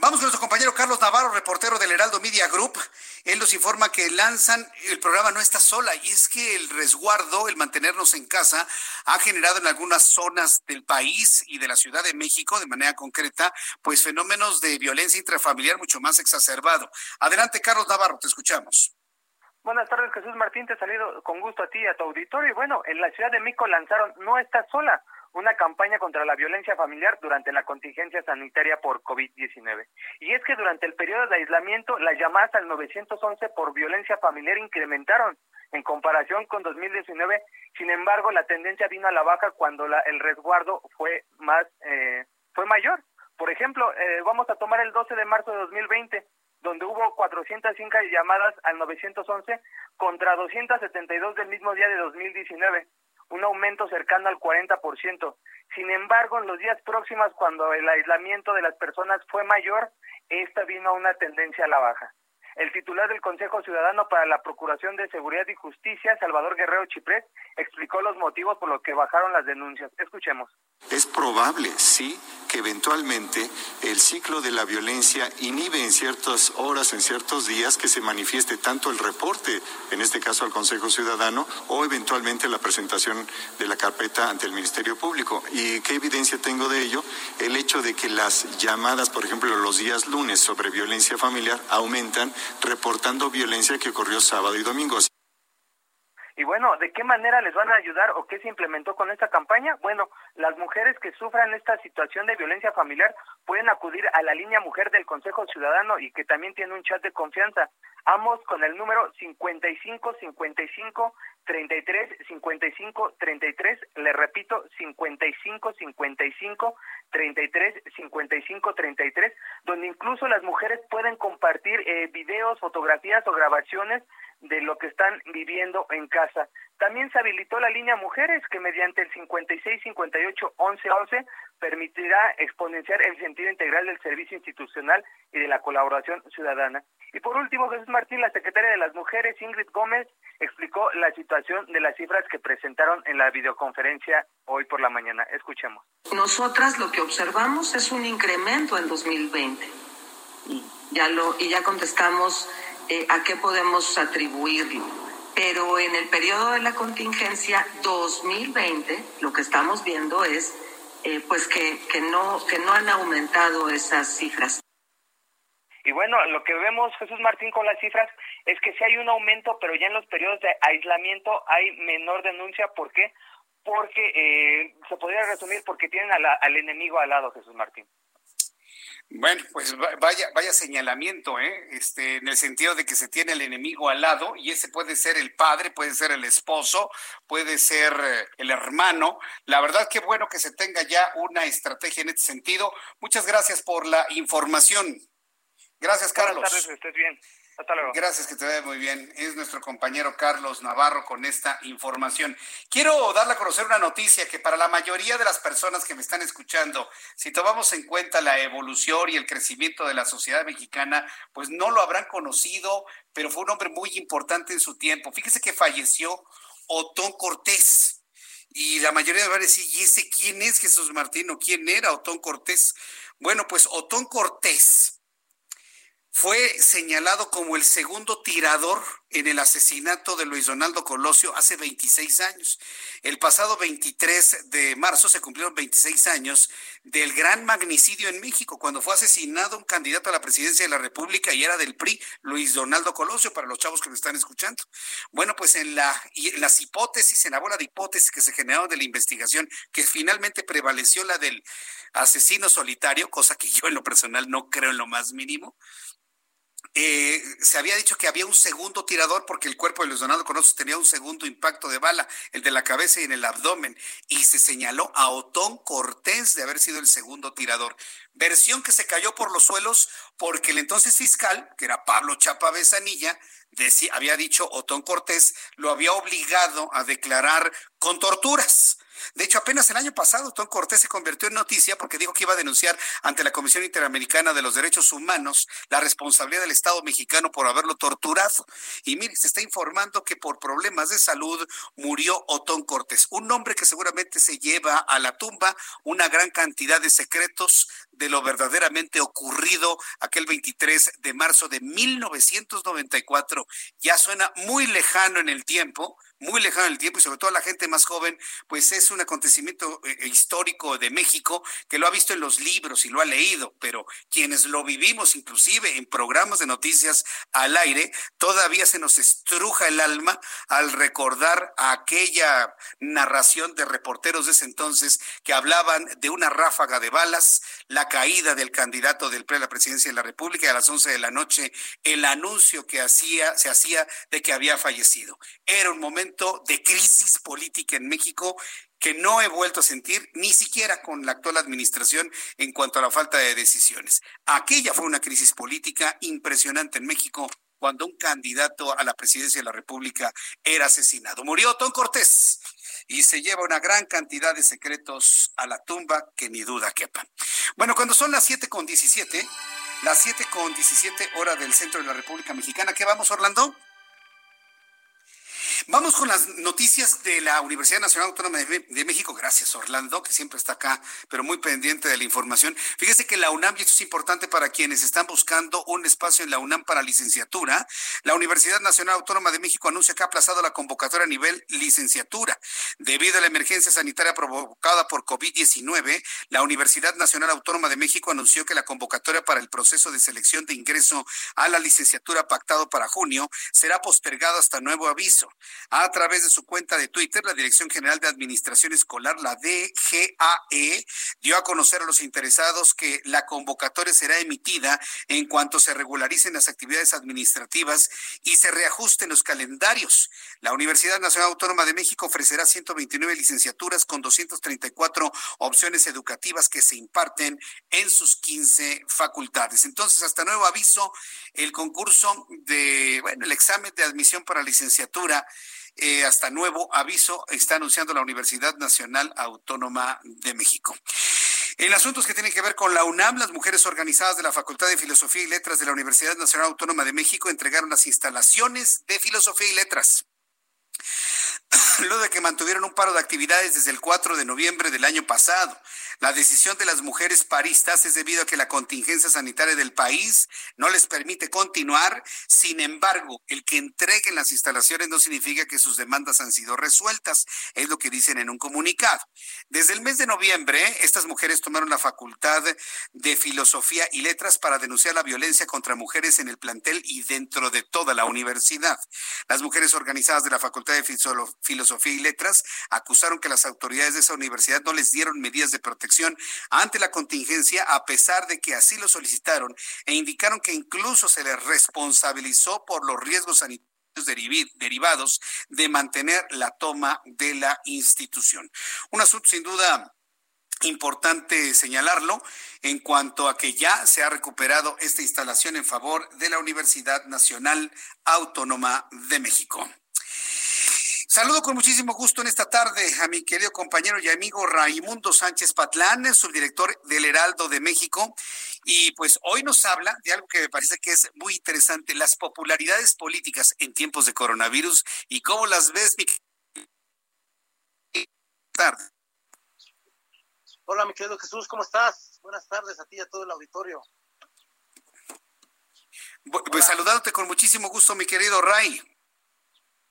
A: Vamos con nuestro compañero Carlos Navarro, reportero del Heraldo Media Group. Él nos informa que lanzan el programa No está sola y es que el resguardo, el mantenernos en casa, ha generado en algunas zonas del país y de la Ciudad de México, de manera concreta, pues fenómenos de violencia intrafamiliar mucho más exacerbado. Adelante, Carlos Navarro, te escuchamos.
P: Buenas tardes, Jesús Martín, te he salido con gusto a ti y a tu auditorio. Y bueno, en la Ciudad de México lanzaron No está sola, una campaña contra la violencia familiar durante la contingencia sanitaria por COVID-19. Y es que durante el periodo de aislamiento, las llamadas al 911 por violencia familiar incrementaron en comparación con 2019. Sin embargo, la tendencia vino a la baja cuando la, el resguardo fue más eh, fue mayor. Por ejemplo, eh, vamos a tomar el 12 de marzo de 2020, donde hubo 405 llamadas al 911 contra 272 del mismo día de 2019 un aumento cercano al 40%. Sin embargo, en los días próximos, cuando el aislamiento de las personas fue mayor, esta vino a una tendencia a la baja. El titular del Consejo Ciudadano para la Procuración de Seguridad y Justicia, Salvador Guerrero Chiprés, explicó los motivos por los que bajaron las denuncias. Escuchemos.
Q: Es probable, sí, que eventualmente el ciclo de la violencia inhibe en ciertas horas, en ciertos días, que se manifieste tanto el reporte, en este caso al Consejo Ciudadano, o eventualmente la presentación de la carpeta ante el Ministerio Público. ¿Y qué evidencia tengo de ello? El hecho de que las llamadas, por ejemplo, los días lunes sobre violencia familiar aumentan, reportando violencia que ocurrió sábado y domingo.
P: Y bueno, ¿de qué manera les van a ayudar o qué se implementó con esta campaña? Bueno, las mujeres que sufran esta situación de violencia familiar pueden acudir a la línea mujer del Consejo Ciudadano y que también tiene un chat de confianza. Ambos con el número 55 55 33 55 33, le repito, 55 55 33 55 33, donde incluso las mujeres pueden compartir eh, videos, fotografías o grabaciones de lo que están viviendo en casa. También se habilitó la línea Mujeres que mediante el 56 58 11 11 permitirá exponenciar el sentido integral del servicio institucional y de la colaboración ciudadana. Y por último, Jesús Martín, la secretaria de las Mujeres, Ingrid Gómez, explicó la situación de las cifras que presentaron en la videoconferencia hoy por la mañana. Escuchemos.
R: Nosotras lo que observamos es un incremento en 2020. Ya lo y ya contestamos eh, a qué podemos atribuirlo. Pero en el periodo de la contingencia 2020, lo que estamos viendo es eh, pues que, que, no, que no han aumentado esas cifras.
P: Y bueno, lo que vemos, Jesús Martín, con las cifras es que sí hay un aumento, pero ya en los periodos de aislamiento hay menor denuncia. ¿Por qué? Porque eh, se podría resumir porque tienen al enemigo al lado, Jesús Martín.
A: Bueno, pues vaya, vaya señalamiento, ¿eh? Este, en el sentido de que se tiene el enemigo al lado, y ese puede ser el padre, puede ser el esposo, puede ser eh, el hermano. La verdad que bueno que se tenga ya una estrategia en este sentido. Muchas gracias por la información. Gracias, Carlos.
P: Buenas tardes, estés bien.
A: Gracias, que te vea muy bien. Es nuestro compañero Carlos Navarro con esta información. Quiero darle a conocer una noticia que para la mayoría de las personas que me están escuchando, si tomamos en cuenta la evolución y el crecimiento de la sociedad mexicana, pues no lo habrán conocido, pero fue un hombre muy importante en su tiempo. Fíjese que falleció Otón Cortés. Y la mayoría van a decir, ¿y ese quién es Jesús Martín o quién era Otón Cortés? Bueno, pues Otón Cortés fue señalado como el segundo tirador en el asesinato de Luis Donaldo Colosio hace 26 años. El pasado 23 de marzo se cumplieron 26 años del gran magnicidio en México, cuando fue asesinado un candidato a la presidencia de la República y era del PRI, Luis Donaldo Colosio, para los chavos que me están escuchando. Bueno, pues en, la, las hipótesis, en la bola de hipótesis que se generaron de la investigación, que finalmente prevaleció la del asesino solitario, cosa que yo en lo personal no creo en lo más mínimo, eh, se había dicho que había un segundo tirador porque el cuerpo de Luis Donaldo Colosio tenía un segundo impacto de bala, el de la cabeza y en el abdomen, y se señaló a Otón Cortés de haber sido el segundo tirador. Versión que se cayó por los suelos porque el entonces fiscal, que era Pablo Chapa Besanilla, decía, había dicho Otón Cortés, lo había obligado a declarar con torturas. De hecho, apenas el año pasado, Tom Cortés se convirtió en noticia porque dijo que iba a denunciar ante la Comisión Interamericana de los Derechos Humanos la responsabilidad del Estado mexicano por haberlo torturado. Y mire, se está informando que por problemas de salud murió Otón Cortés, un hombre que seguramente se lleva a la tumba una gran cantidad de secretos de lo verdaderamente ocurrido aquel 23 de marzo de 1994. Ya suena muy lejano en el tiempo, muy lejano en el tiempo y sobre todo la gente más joven, pues es un acontecimiento eh, histórico de México que lo ha visto en los libros y lo ha leído, pero quienes lo vivimos inclusive en programas de noticias al aire, todavía se nos estruja el alma al recordar aquella narración de reporteros de ese entonces que hablaban de una ráfaga de balas, la caída del candidato del PRE a la presidencia de la República a las 11 de la noche el anuncio que hacía se hacía de que había fallecido. Era un momento de crisis política en México que no he vuelto a sentir ni siquiera con la actual administración en cuanto a la falta de decisiones. Aquella fue una crisis política impresionante en México cuando un candidato a la presidencia de la República era asesinado. Murió Tom Cortés y se lleva una gran cantidad de secretos a la tumba que ni duda quepa. Bueno, cuando son las siete con 17, las siete con 17 horas del centro de la República Mexicana, ¿qué vamos, Orlando? Vamos con las noticias de la Universidad Nacional Autónoma de, México. Gracias, Orlando, que siempre está acá, pero muy pendiente de la información. Fíjese que la UNAM, y esto es importante para quienes están buscando un espacio en la UNAM para licenciatura, la Universidad Nacional Autónoma de México anuncia que ha aplazado la convocatoria a nivel licenciatura. Debido a la emergencia sanitaria provocada por COVID-19, la Universidad Nacional Autónoma de México anunció que la convocatoria para el proceso de selección de ingreso a la licenciatura pactado para junio será postergado hasta nuevo aviso. A través de su cuenta de Twitter, la Dirección General de Administración Escolar, la DGAE, dio a conocer a los interesados que la convocatoria será emitida en cuanto se regularicen las actividades administrativas y se reajusten los calendarios. La Universidad Nacional Autónoma de México ofrecerá 129 licenciaturas con 234 opciones educativas que se imparten en sus 15 facultades. Entonces, hasta nuevo aviso, el concurso de, bueno, el examen de admisión para licenciatura eh, hasta nuevo aviso está anunciando la Universidad Nacional Autónoma de México. En asuntos que tienen que ver con la UNAM, las mujeres organizadas de la Facultad de Filosofía y Letras de la Universidad Nacional Autónoma de México entregaron las instalaciones de Filosofía y Letras. Luego de que mantuvieron un paro de actividades desde el 4 de noviembre del año pasado. La decisión de las mujeres paristas es debido a que la contingencia sanitaria del país no les permite continuar. Sin embargo, el que entreguen las instalaciones no significa que sus demandas han sido resueltas, es lo que dicen en un comunicado. Desde el mes de noviembre, estas mujeres tomaron la facultad de filosofía y letras para denunciar la violencia contra mujeres en el plantel y dentro de toda la universidad. Las mujeres organizadas de la facultad de filosofía y letras acusaron que las autoridades de esa universidad no les dieron medidas de protección ante la contingencia, a pesar de que así lo solicitaron e indicaron que incluso se les responsabilizó por los riesgos sanitarios derivados de mantener la toma de la institución. Un asunto sin duda importante señalarlo en cuanto a que ya se ha recuperado esta instalación en favor de la Universidad Nacional Autónoma de México. Saludo con muchísimo gusto en esta tarde a mi querido compañero y amigo Raimundo Sánchez Patlán, subdirector del Heraldo de México. Y pues hoy nos habla de algo que me parece que es muy interesante, las popularidades políticas en tiempos de coronavirus y cómo las ves, mi
S: tarde. Hola, mi querido Jesús, ¿cómo estás? Buenas tardes a ti y a todo el auditorio.
A: Pues saludándote con muchísimo gusto, mi querido Ray.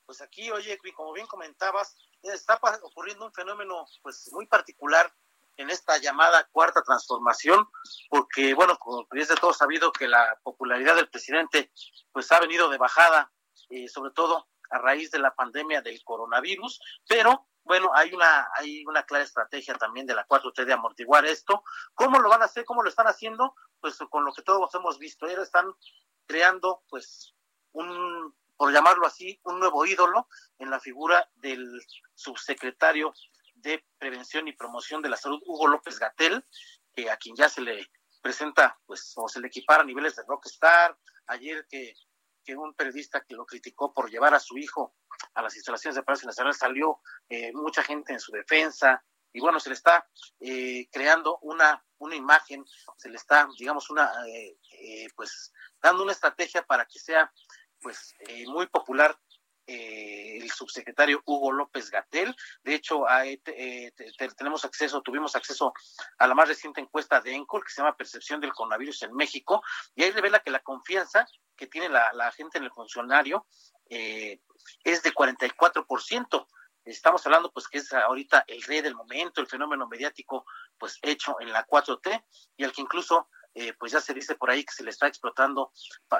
S: Pues aquí, oye, como bien comentabas, está ocurriendo un fenómeno pues muy particular en esta llamada cuarta transformación, porque bueno, como es de todo sabido que la popularidad del presidente pues ha venido de bajada, eh, sobre todo a raíz de la pandemia del coronavirus, pero bueno, hay una, hay una clara estrategia también de la 4T de amortiguar esto. ¿Cómo lo van a hacer? ¿Cómo lo están haciendo? Pues con lo que todos hemos visto, ellos están creando pues un, por llamarlo así, un nuevo ídolo en la figura del subsecretario de Prevención y Promoción de la Salud, Hugo López Gatel, que a quien ya se le presenta, pues, o se le equipara a niveles de rockstar. Ayer que, un periodista que lo criticó por llevar a su hijo a las instalaciones de Palacio Nacional salió eh, mucha gente en su defensa, y bueno, se le está eh, creando una, una imagen, se le está, digamos, una, eh, pues, dando una estrategia para que sea, pues, muy popular eh, el subsecretario Hugo López Gatel. De hecho, eh, tenemos acceso, tuvimos acceso a la más reciente encuesta de ENCOL que se llama Percepción del Coronavirus en México, y ahí revela que la confianza que tiene la, gente en el funcionario eh, es de 44%. Estamos hablando pues que es ahorita el rey del momento, el fenómeno mediático pues hecho en la 4T y al que incluso eh, pues ya se dice por ahí que se le está explotando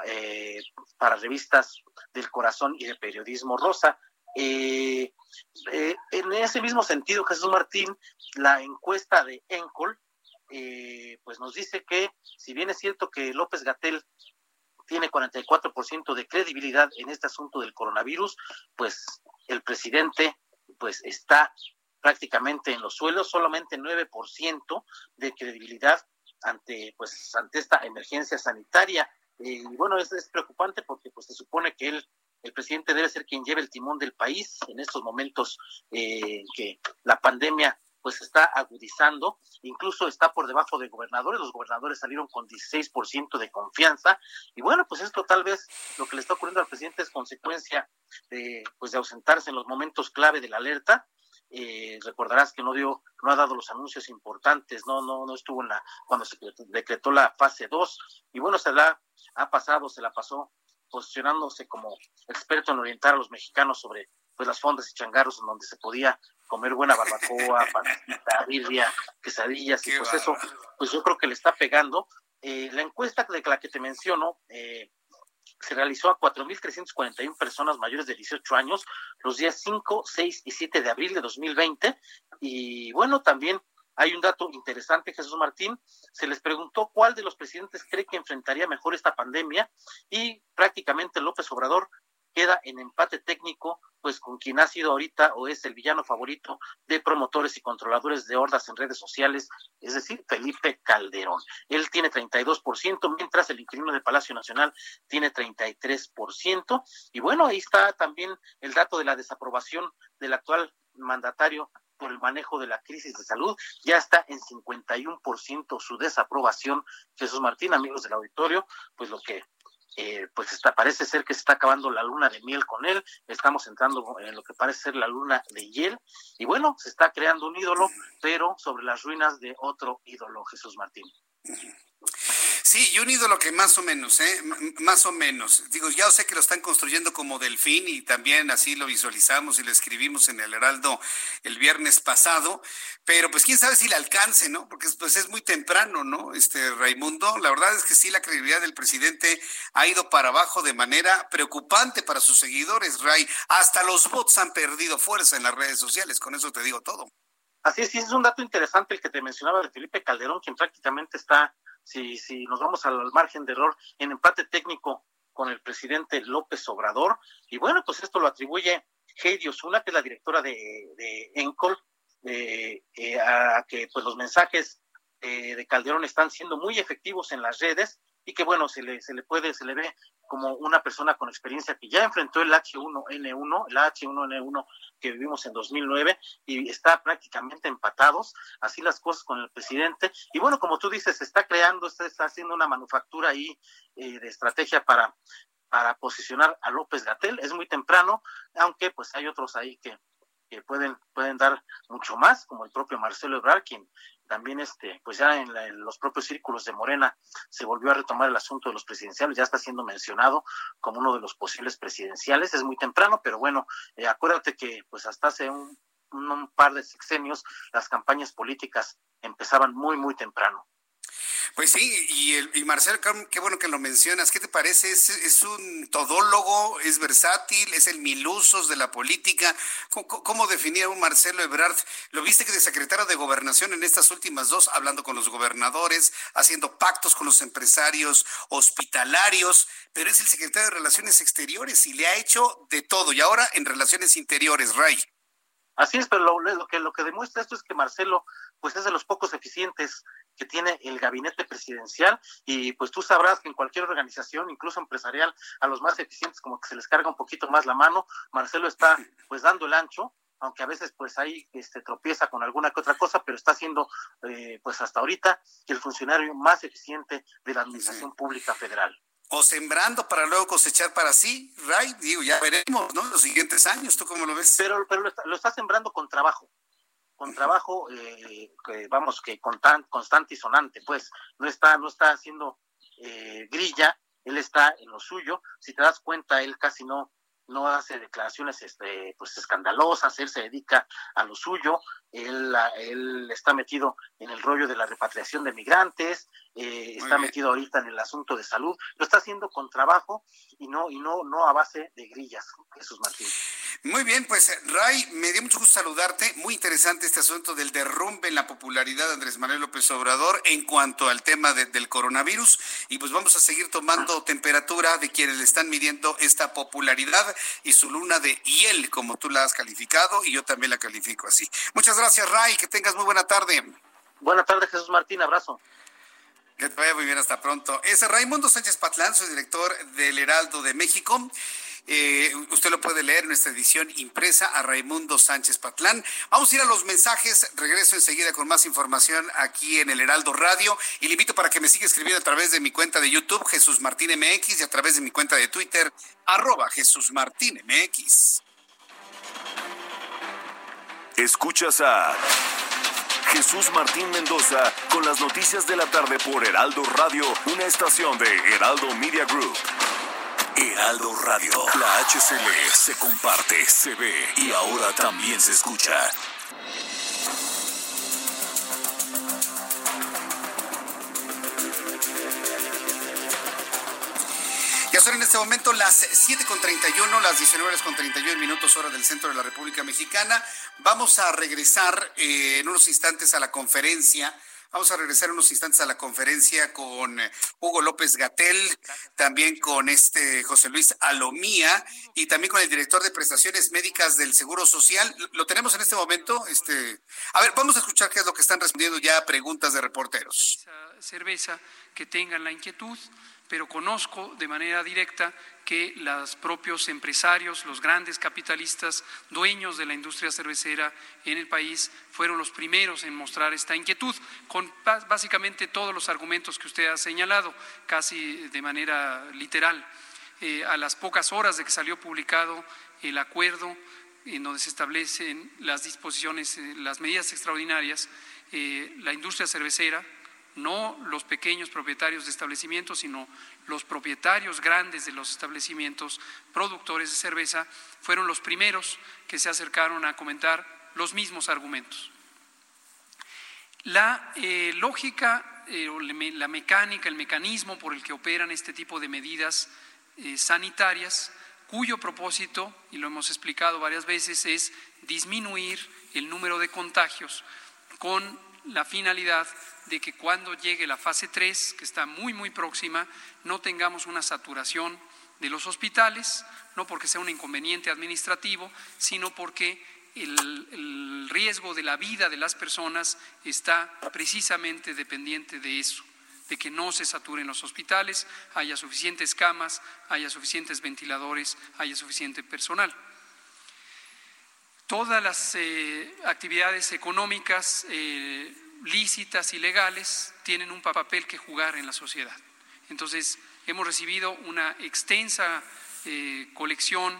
S: eh, para revistas del corazón y de periodismo rosa. Eh, en ese mismo sentido, Jesús Martín, la encuesta de Encol, pues nos dice que si bien es cierto que López Gatel tiene 44% de credibilidad en este asunto del coronavirus, pues el presidente pues está prácticamente en los suelos, solamente 9% de credibilidad ante pues ante esta emergencia sanitaria. Y bueno es, es, preocupante porque pues se supone que él el presidente debe ser quien lleve el timón del país en estos momentos eh, que la pandemia pues está agudizando, incluso está por debajo de gobernadores, los gobernadores salieron con 16% de confianza, y bueno, pues esto tal vez lo que le está ocurriendo al presidente es consecuencia de, pues de ausentarse en los momentos clave de la alerta, eh, recordarás que no dio, no ha dado los anuncios importantes, no, no, no estuvo en la, cuando se decretó la fase 2, y bueno, se la ha pasado, se la pasó posicionándose como experto en orientar a los mexicanos sobre pues las fondas y changarros en donde se podía comer buena barbacoa, *laughs* panita, birria, quesadillas, y pues eso, pues yo creo que le está pegando. Eh, la encuesta de la que te menciono, eh, se realizó a 4.341 personas mayores de 18 años los días 5, 6 y 7 de abril de 2020. Y bueno, también hay un dato interesante, Jesús Martín, se les preguntó cuál de los presidentes cree que enfrentaría mejor esta pandemia y prácticamente López Obrador queda en empate técnico, pues con quien ha sido ahorita o es el villano favorito de promotores y controladores de hordas en redes sociales, es decir, Felipe Calderón. Él tiene 32%, mientras el inquilino de Palacio Nacional tiene 33%. Y bueno, ahí está también el dato de la desaprobación del actual mandatario por el manejo de la crisis de salud. Ya está en 51% su desaprobación. Jesús Martín, amigos del auditorio, pues lo que eh, pues está, parece ser que se está acabando la luna de miel con él, estamos entrando en lo que parece ser la luna de hiel, y bueno, se está creando un ídolo, pero sobre las ruinas de otro ídolo, Jesús Martín.
A: Sí, y un ídolo que más o menos, ¿eh? más o menos. Digo, ya sé que lo están construyendo como delfín y también así lo visualizamos y lo escribimos en el Heraldo el viernes pasado, pero pues quién sabe si le alcance, ¿no? Porque pues es muy temprano, ¿no? Este Raimundo, la verdad es que sí, la credibilidad del presidente ha ido para abajo de manera preocupante para sus seguidores, Ray. Hasta los bots han perdido fuerza en las redes sociales, con eso te digo todo.
S: Así es, sí, es un dato interesante el que te mencionaba de Felipe Calderón, quien prácticamente está si, si nos vamos al margen de error, en empate técnico con el presidente López Obrador. Y bueno, pues esto lo atribuye Heidi Osuna, que es la directora de, de Encol, eh, a que pues los mensajes eh, de Calderón están siendo muy efectivos en las redes y que bueno, se le, se le puede, se le ve como una persona con experiencia que ya enfrentó el H1N1, el H1N1 que vivimos en 2009 y está prácticamente empatados, así las cosas con el presidente. Y bueno, como tú dices, se está creando, se está haciendo una manufactura ahí eh, de estrategia para, para posicionar a López Gatel. Es muy temprano, aunque pues hay otros ahí que, que pueden, pueden dar mucho más, como el propio Marcelo Ebrard, quien también este, pues ya en, los propios círculos de Morena se volvió a retomar el asunto de los presidenciales, ya está siendo mencionado como uno de los posibles presidenciales, es muy temprano, pero bueno, eh, acuérdate que pues hasta hace un par de sexenios las campañas políticas empezaban muy, muy temprano.
A: Pues sí, y, el, y Marcelo, qué bueno que lo mencionas. ¿Qué te parece? ¿Es, un todólogo? ¿Es versátil? ¿Es el milusos de la política? ¿Cómo, definía un Marcelo Ebrard? Lo viste que de secretario de Gobernación en estas últimas dos, hablando con los gobernadores, haciendo pactos con los empresarios hospitalarios, pero es el secretario de Relaciones Exteriores y le ha hecho de todo. Y ahora en Relaciones Interiores, Ray.
S: Así es, pero lo, que, lo que demuestra esto es que Marcelo, pues es de los pocos eficientes que tiene el gabinete presidencial y pues tú sabrás que en cualquier organización, incluso empresarial, a los más eficientes como que se les carga un poquito más la mano, Marcelo está pues dando el ancho, aunque a veces pues ahí este, tropieza con alguna que otra cosa, pero está siendo eh, pues hasta ahorita el funcionario más eficiente de la administración pública federal.
A: O sembrando para luego cosechar para sí, Ray, digo, ya veremos, ¿no? Los siguientes años, ¿tú cómo lo ves?
S: Pero, pero lo, está, sembrando con trabajo, con trabajo, eh, vamos, que con tan, constante y sonante, pues, no está, no está haciendo eh, grilla, él está en lo suyo, si te das cuenta, él casi no, no hace declaraciones este, pues escandalosas, él se dedica a lo suyo, él, él está metido en el rollo de la repatriación de migrantes, eh, está metido ahorita en el asunto de salud, lo está haciendo con trabajo y no y no no a base de grillas, Jesús Martín.
A: Muy bien, pues Ray, me dio mucho gusto saludarte, muy interesante este asunto del derrumbe en la popularidad de Andrés Manuel López Obrador en cuanto al tema del coronavirus y pues vamos a seguir tomando temperatura de quienes le están midiendo esta popularidad y su luna de hiel, como tú la has calificado y yo también la califico así. Muchas gracias, Ray, que tengas muy buena tarde.
S: Buena tarde, Jesús Martín, abrazo.
A: Que te vaya muy bien, hasta pronto. Es Raimundo Sánchez Patlán, soy director del Heraldo de México. Eh, usted lo puede leer en nuestra edición impresa a Raimundo Sánchez Patlán. Vamos a ir a los mensajes. Regreso enseguida con más información aquí en el Heraldo Radio. Y le invito para que me siga escribiendo a través de mi cuenta de YouTube, Jesús Martín MX, y a través de mi cuenta de Twitter, arroba Jesús Martín MX.
J: Escuchas a Jesús Martín Mendoza con las noticias de la tarde por Heraldo Radio, una estación de Heraldo Media Group. Heraldo Radio, la HCL se comparte, se ve y ahora también se escucha.
A: Ya son en este momento las 7.31, las 19.31 minutos hora del centro de la República Mexicana. Vamos a regresar eh, en unos instantes a la conferencia. Vamos a regresar unos instantes a la conferencia con eh, Hugo López Gatel, también con este José Luis Alomía y también con el director de prestaciones médicas del Seguro Social. Lo tenemos en este momento. Este, a ver, vamos a escuchar qué es lo que están respondiendo ya a preguntas de reporteros.
T: Cerveza que tengan la inquietud pero conozco de manera directa que los propios empresarios, los grandes capitalistas, dueños de la industria cervecera en el país, fueron los primeros en mostrar esta inquietud, con básicamente todos los argumentos que usted ha señalado, casi de manera literal. Eh, a las pocas horas de que salió publicado el acuerdo en donde se establecen las disposiciones, eh, las medidas extraordinarias, eh, la industria cervecera, no los pequeños propietarios de establecimientos, sino los propietarios grandes de los establecimientos productores de cerveza, fueron los primeros que se acercaron a comentar los mismos argumentos. La eh, lógica, eh, la mecánica, el mecanismo por el que operan este tipo de medidas eh, sanitarias, cuyo propósito, y lo hemos explicado varias veces, es disminuir el número de contagios con la finalidad de que cuando llegue la fase 3, que está muy, muy próxima, no tengamos una saturación de los hospitales, no porque sea un inconveniente administrativo, sino porque el, riesgo de la vida de las personas está precisamente dependiente de eso, de que no se saturen los hospitales, haya suficientes camas, haya suficientes ventiladores, haya suficiente personal. Todas las eh, actividades económicas eh, lícitas y legales tienen un papel que jugar en la sociedad. Entonces, hemos recibido una extensa eh, colección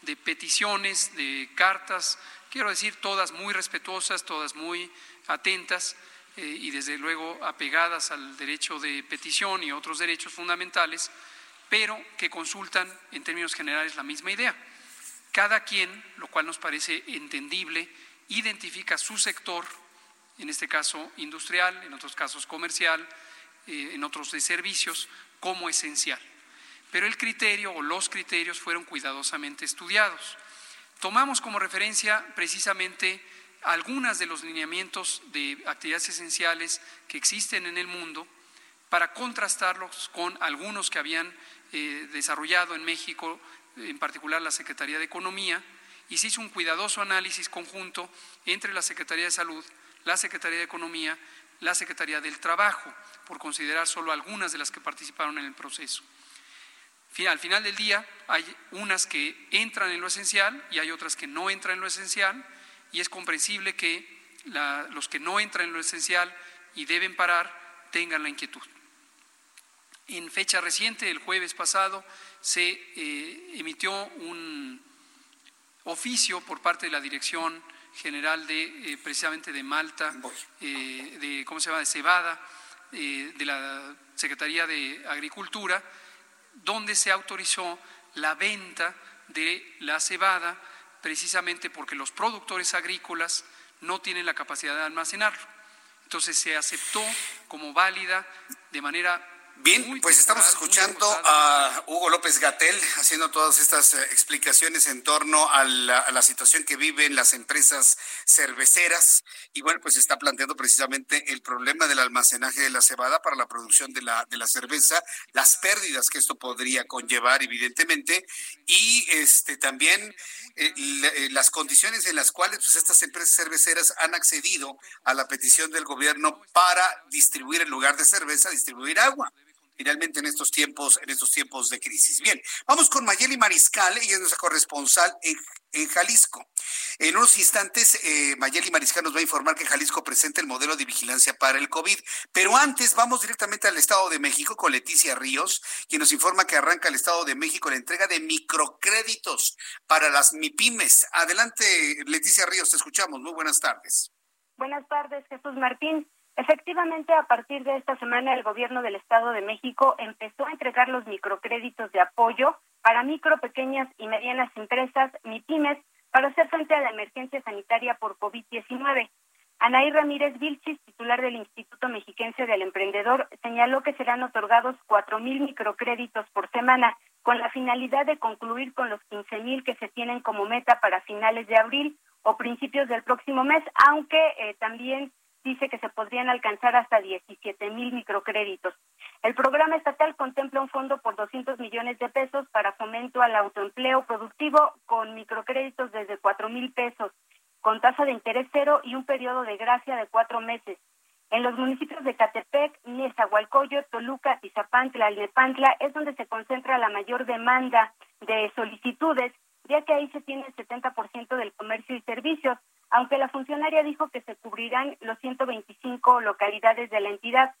T: de peticiones, de cartas, quiero decir, todas muy respetuosas, todas muy atentas, y desde luego apegadas al derecho de petición y otros derechos fundamentales, pero que consultan en términos generales la misma idea. Cada quien, lo cual nos parece entendible, identifica su sector, en este caso industrial, en otros casos comercial, eh, en otros de servicios, como esencial. Pero el criterio o los criterios fueron cuidadosamente estudiados. Tomamos como referencia precisamente algunas de los lineamientos de actividades esenciales que existen en el mundo para contrastarlos con algunos que habían eh, desarrollado en México, en particular la Secretaría de Economía, y se hizo un cuidadoso análisis conjunto entre la Secretaría de Salud, la Secretaría de Economía, la Secretaría del Trabajo, por considerar solo algunas de las que participaron en el proceso. Al final del día hay unas que entran en lo esencial y hay otras que no entran en lo esencial y es comprensible que los que no entran en lo esencial y deben parar tengan la inquietud. En fecha reciente, el jueves pasado, se eh, emitió un oficio por parte de la Dirección General de eh, precisamente de Malta, eh, de cómo se llama, de Cebada, de la Secretaría de Agricultura, donde se autorizó la venta de la cebada precisamente porque los productores agrícolas no tienen la capacidad de almacenarlo. Entonces se aceptó como válida de manera
A: Bien, pues estamos escuchando a Hugo López Gatel haciendo todas estas eh, explicaciones en torno a la, situación que viven las empresas cerveceras. Y bueno, pues está planteando precisamente el problema del almacenaje de la cebada para la producción de la, de la cerveza, las pérdidas que esto podría conllevar evidentemente. Y este también eh, eh, las condiciones en las cuales pues estas empresas cerveceras han accedido a la petición del gobierno para distribuir en lugar de cerveza, distribuir agua finalmente en estos tiempos, en estos tiempos de crisis. Bien, vamos con Mayeli Mariscal, ella es nuestra corresponsal en, Jalisco. En unos instantes, eh, Mayeli Mariscal nos va a informar que Jalisco presenta el modelo de vigilancia para el COVID. Pero antes, vamos directamente al Estado de México con Leticia Ríos, quien nos informa que arranca el Estado de México la entrega de microcréditos para las MIPIMES. Adelante, Leticia Ríos, te escuchamos. Muy buenas tardes.
D: Buenas tardes, Jesús Martín. Efectivamente, a partir de esta semana, el gobierno del Estado de México empezó a entregar los microcréditos de apoyo para micro, pequeñas y medianas empresas, MIPIMES, para hacer frente a la emergencia sanitaria por COVID-19. Anaí Ramírez Vilchis, titular del Instituto Mexiquense del Emprendedor, señaló que serán otorgados cuatro mil microcréditos por semana, con la finalidad de concluir con los quince mil que se tienen como meta para finales de abril o principios del próximo mes, aunque eh, también dice que se podrían alcanzar hasta 17 mil microcréditos. El programa estatal contempla un fondo por 200 millones de pesos para fomento al autoempleo productivo con microcréditos desde 4 mil pesos, con tasa de interés cero y un periodo de gracia de cuatro meses. En los municipios de Catepec, Nezahualcóyotl, Toluca, Tizapantla, Alnepantla es donde se concentra la mayor demanda de solicitudes, ya que ahí se tiene el 70% del comercio y servicios, aunque la funcionaria dijo que se cubrirán los 125 localidades de la entidad.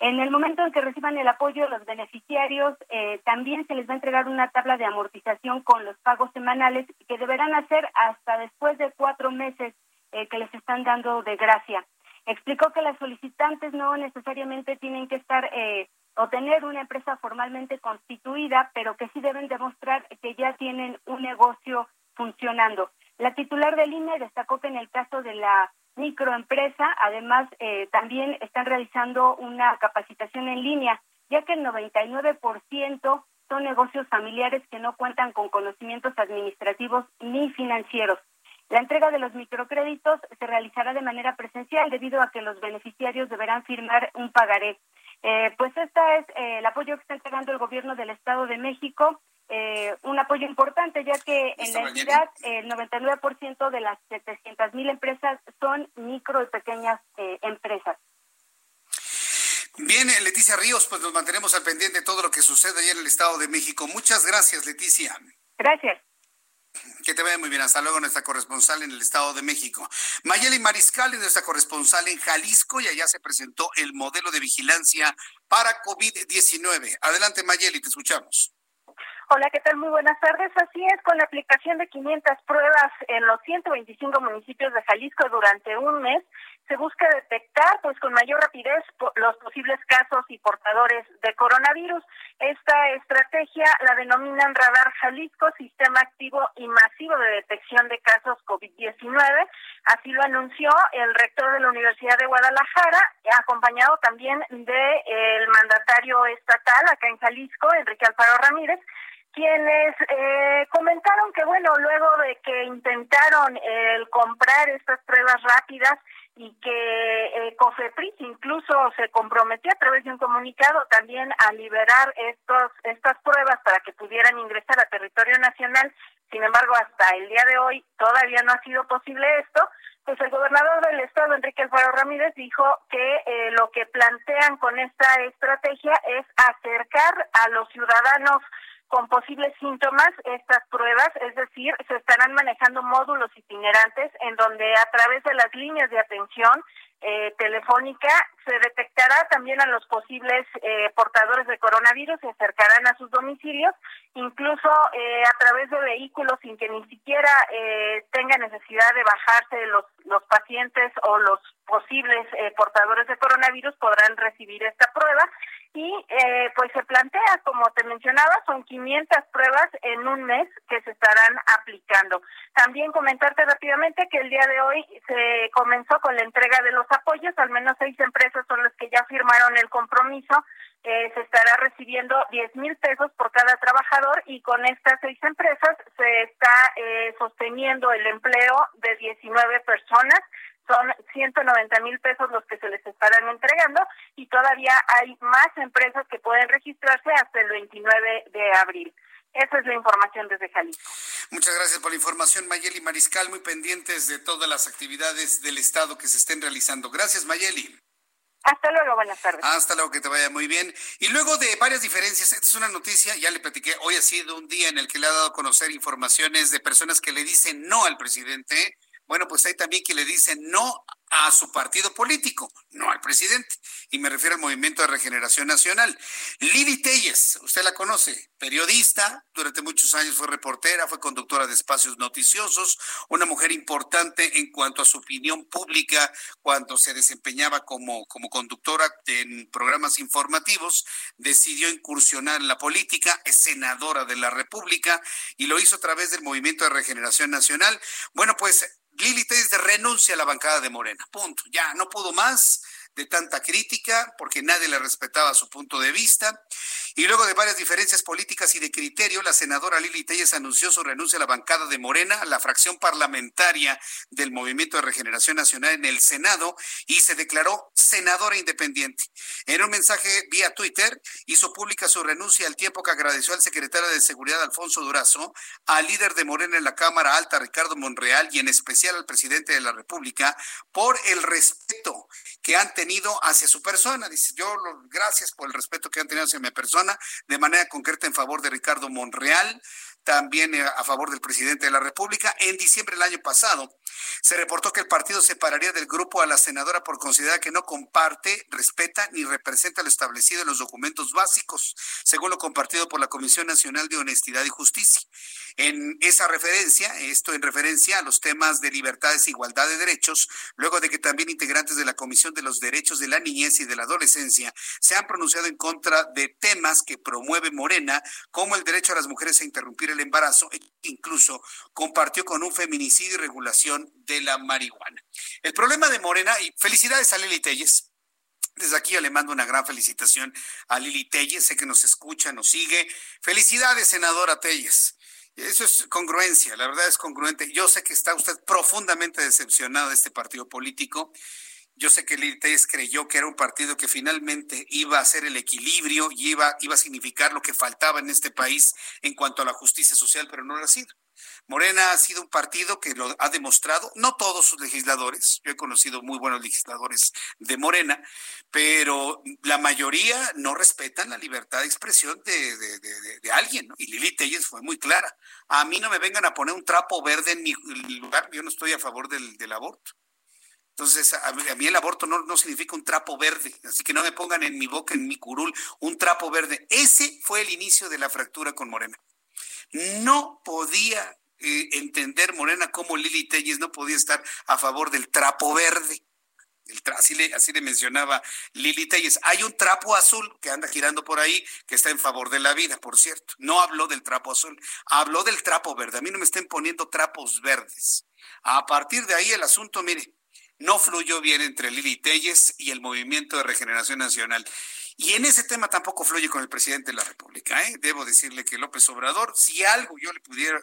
D: En el momento en que reciban el apoyo los beneficiarios, eh, también se les va a entregar una tabla de amortización con los pagos semanales que deberán hacer hasta después de cuatro meses eh, que les están dando de gracia. Explicó que las solicitantes no necesariamente tienen que estar eh, o tener una empresa formalmente constituida, pero que sí deben demostrar que ya tienen un negocio funcionando. La titular del INE destacó que en el caso de la microempresa, además, eh, también están realizando una capacitación en línea, ya que el 99% son negocios familiares que no cuentan con conocimientos administrativos ni financieros. La entrega de los microcréditos se realizará de manera presencial debido a que los beneficiarios deberán firmar un pagaré. Eh, pues este es eh, el apoyo que está entregando el gobierno del Estado de México eh, un apoyo importante, ya que en la entidad el 99% de las 700 mil empresas son micro y pequeñas eh, empresas.
A: Bien, eh, Leticia Ríos, pues nos mantenemos al pendiente de todo lo que sucede allá en el Estado de México. Muchas gracias, Leticia.
D: Gracias.
A: Que te vaya muy bien. Hasta luego, nuestra corresponsal en el Estado de México. Mayeli Mariscal es nuestra corresponsal en Jalisco y allá se presentó el modelo de vigilancia para COVID-19. Adelante, Mayeli, te escuchamos.
U: Hola, ¿qué tal? Muy buenas tardes. Así es, con la aplicación de 500 pruebas en los 125 municipios de Jalisco durante un mes, se busca detectar pues con mayor rapidez los posibles casos y portadores de coronavirus. Esta estrategia la denominan Radar Jalisco, Sistema Activo y Masivo de Detección de Casos COVID-19. Así lo anunció el rector de la Universidad de Guadalajara, acompañado también del de, mandatario estatal acá en Jalisco, Enrique Alfaro Ramírez, quienes eh, comentaron que, bueno, luego de que intentaron el comprar estas pruebas rápidas y que eh, COFEPRIS incluso se comprometió a través de un comunicado también a liberar estos estas pruebas para que pudieran ingresar a territorio nacional. Sin embargo, hasta el día de hoy todavía no ha sido posible esto. Pues el gobernador del estado, Enrique Alfaro Ramírez, dijo que eh, lo que plantean con esta estrategia es acercar a los ciudadanos con posibles síntomas estas pruebas, es decir, se estarán manejando módulos itinerantes en donde a través de las líneas de atención eh, telefónica se detectará también a los posibles eh, portadores de coronavirus, se acercarán a sus domicilios, incluso eh, a través de vehículos sin que ni siquiera eh, tenga necesidad de bajarse los, los pacientes o los posibles eh, portadores de coronavirus podrán recibir esta prueba y pues se plantea, como te mencionaba, son 500 pruebas en un mes que se estarán aplicando. También comentarte rápidamente que el día de hoy se comenzó con la entrega de los apoyos, al menos seis empresas son las que ya firmaron el compromiso, eh, se estará recibiendo 10 mil pesos por cada trabajador y con estas seis empresas se está eh, sosteniendo el empleo de 19 personas son 190 mil pesos los que se les estarán entregando y todavía hay más empresas que pueden registrarse hasta el 29 de abril. Esa es la información desde Jalisco.
A: Muchas gracias por la información, Mayeli Mariscal, muy pendientes de todas las actividades del Estado que se estén realizando. Gracias, Mayeli.
U: Hasta luego, buenas tardes.
A: Hasta luego, que te vaya muy bien. Y luego de varias diferencias, esta es una noticia, ya le platiqué, hoy ha sido un día en el que le ha dado a conocer informaciones de personas que le dicen no al presidente. Bueno, pues hay también que le dicen no a su partido político, no al presidente. Y me refiero al Movimiento de Regeneración Nacional. Lili Telles, usted la conoce, periodista, durante muchos años fue reportera, fue conductora de espacios noticiosos, una mujer importante en cuanto a su opinión pública cuando se desempeñaba como, como conductora en programas informativos, decidió incursionar en la política, es senadora de la República y lo hizo a través del Movimiento de Regeneración Nacional. Bueno, pues Lili Telles renuncia a la bancada de Morena. Punto. Ya no pudo más de tanta crítica, porque nadie le respetaba su punto de vista. Y luego de varias diferencias políticas y de criterio, la senadora Lili Telles anunció su renuncia a la bancada de Morena, la fracción parlamentaria del Movimiento de Regeneración Nacional en el Senado, y se declaró senadora independiente. En un mensaje vía Twitter, hizo pública su renuncia al tiempo que agradeció al secretario de Seguridad, Alfonso Durazo, al líder de Morena en la Cámara Alta, Ricardo Monreal, y en especial al presidente de la República, por el respeto que han tenido hacia su persona. Dice, yo gracias por el respeto que han tenido hacia mi persona, de manera concreta en favor de Ricardo Monreal, también eh, a favor del presidente de la República. En diciembre del año pasado se reportó que el partido separaría del grupo a la senadora por considerar que no comparte, respeta ni representa lo establecido en los documentos básicos, según lo compartido por la Comisión Nacional de Honestidad y Justicia. En esa referencia, esto en referencia a los temas de libertades igualdad de derechos, luego de que también integrantes de la Comisión de los Derechos de la Niñez y de la Adolescencia se han pronunciado en contra de temas que promueve Morena, como el derecho a las mujeres a interrumpir el embarazo, e incluso compartió con un feminicidio y regulación de la marihuana. El problema de Morena, y felicidades a Lili Telles, desde aquí yo le mando una gran felicitación a Lili Telles, sé que nos escucha, nos sigue. Felicidades, senadora Telles. Eso es congruencia, la verdad es congruente. Yo sé que está usted profundamente decepcionado de este partido político. Yo sé que Lili Telles creyó que era un partido que finalmente iba a hacer el equilibrio y iba, iba a significar lo que faltaba en este país en cuanto a la justicia social, pero no lo ha sido. Morena ha sido un partido que lo ha demostrado, no todos sus legisladores, yo he conocido muy buenos legisladores de Morena, pero la mayoría no respetan la libertad de expresión de, alguien, y Lili Telles fue muy clara. A mí no me vengan a poner un trapo verde en mi lugar, yo no estoy a favor del, aborto. Entonces, a mí, el aborto no, no, significa un trapo verde, así que no me pongan en mi boca, en mi curul, un trapo verde. Ese fue el inicio de la fractura con Morena. No podía eh, entender Morena cómo Lili Telles no podía estar a favor del trapo verde. así, le, así le mencionaba Lili Telles. Hay un trapo azul que anda girando por ahí que está en favor de la vida, por cierto. No habló del trapo azul, habló del trapo verde. A mí no me estén poniendo trapos verdes. A partir de ahí el asunto, mire, no fluyó bien entre Lili Telles y el Movimiento de Regeneración Nacional. Y en ese tema tampoco fluye con el presidente de la República. ¿eh? Debo decirle que López Obrador, si algo yo le,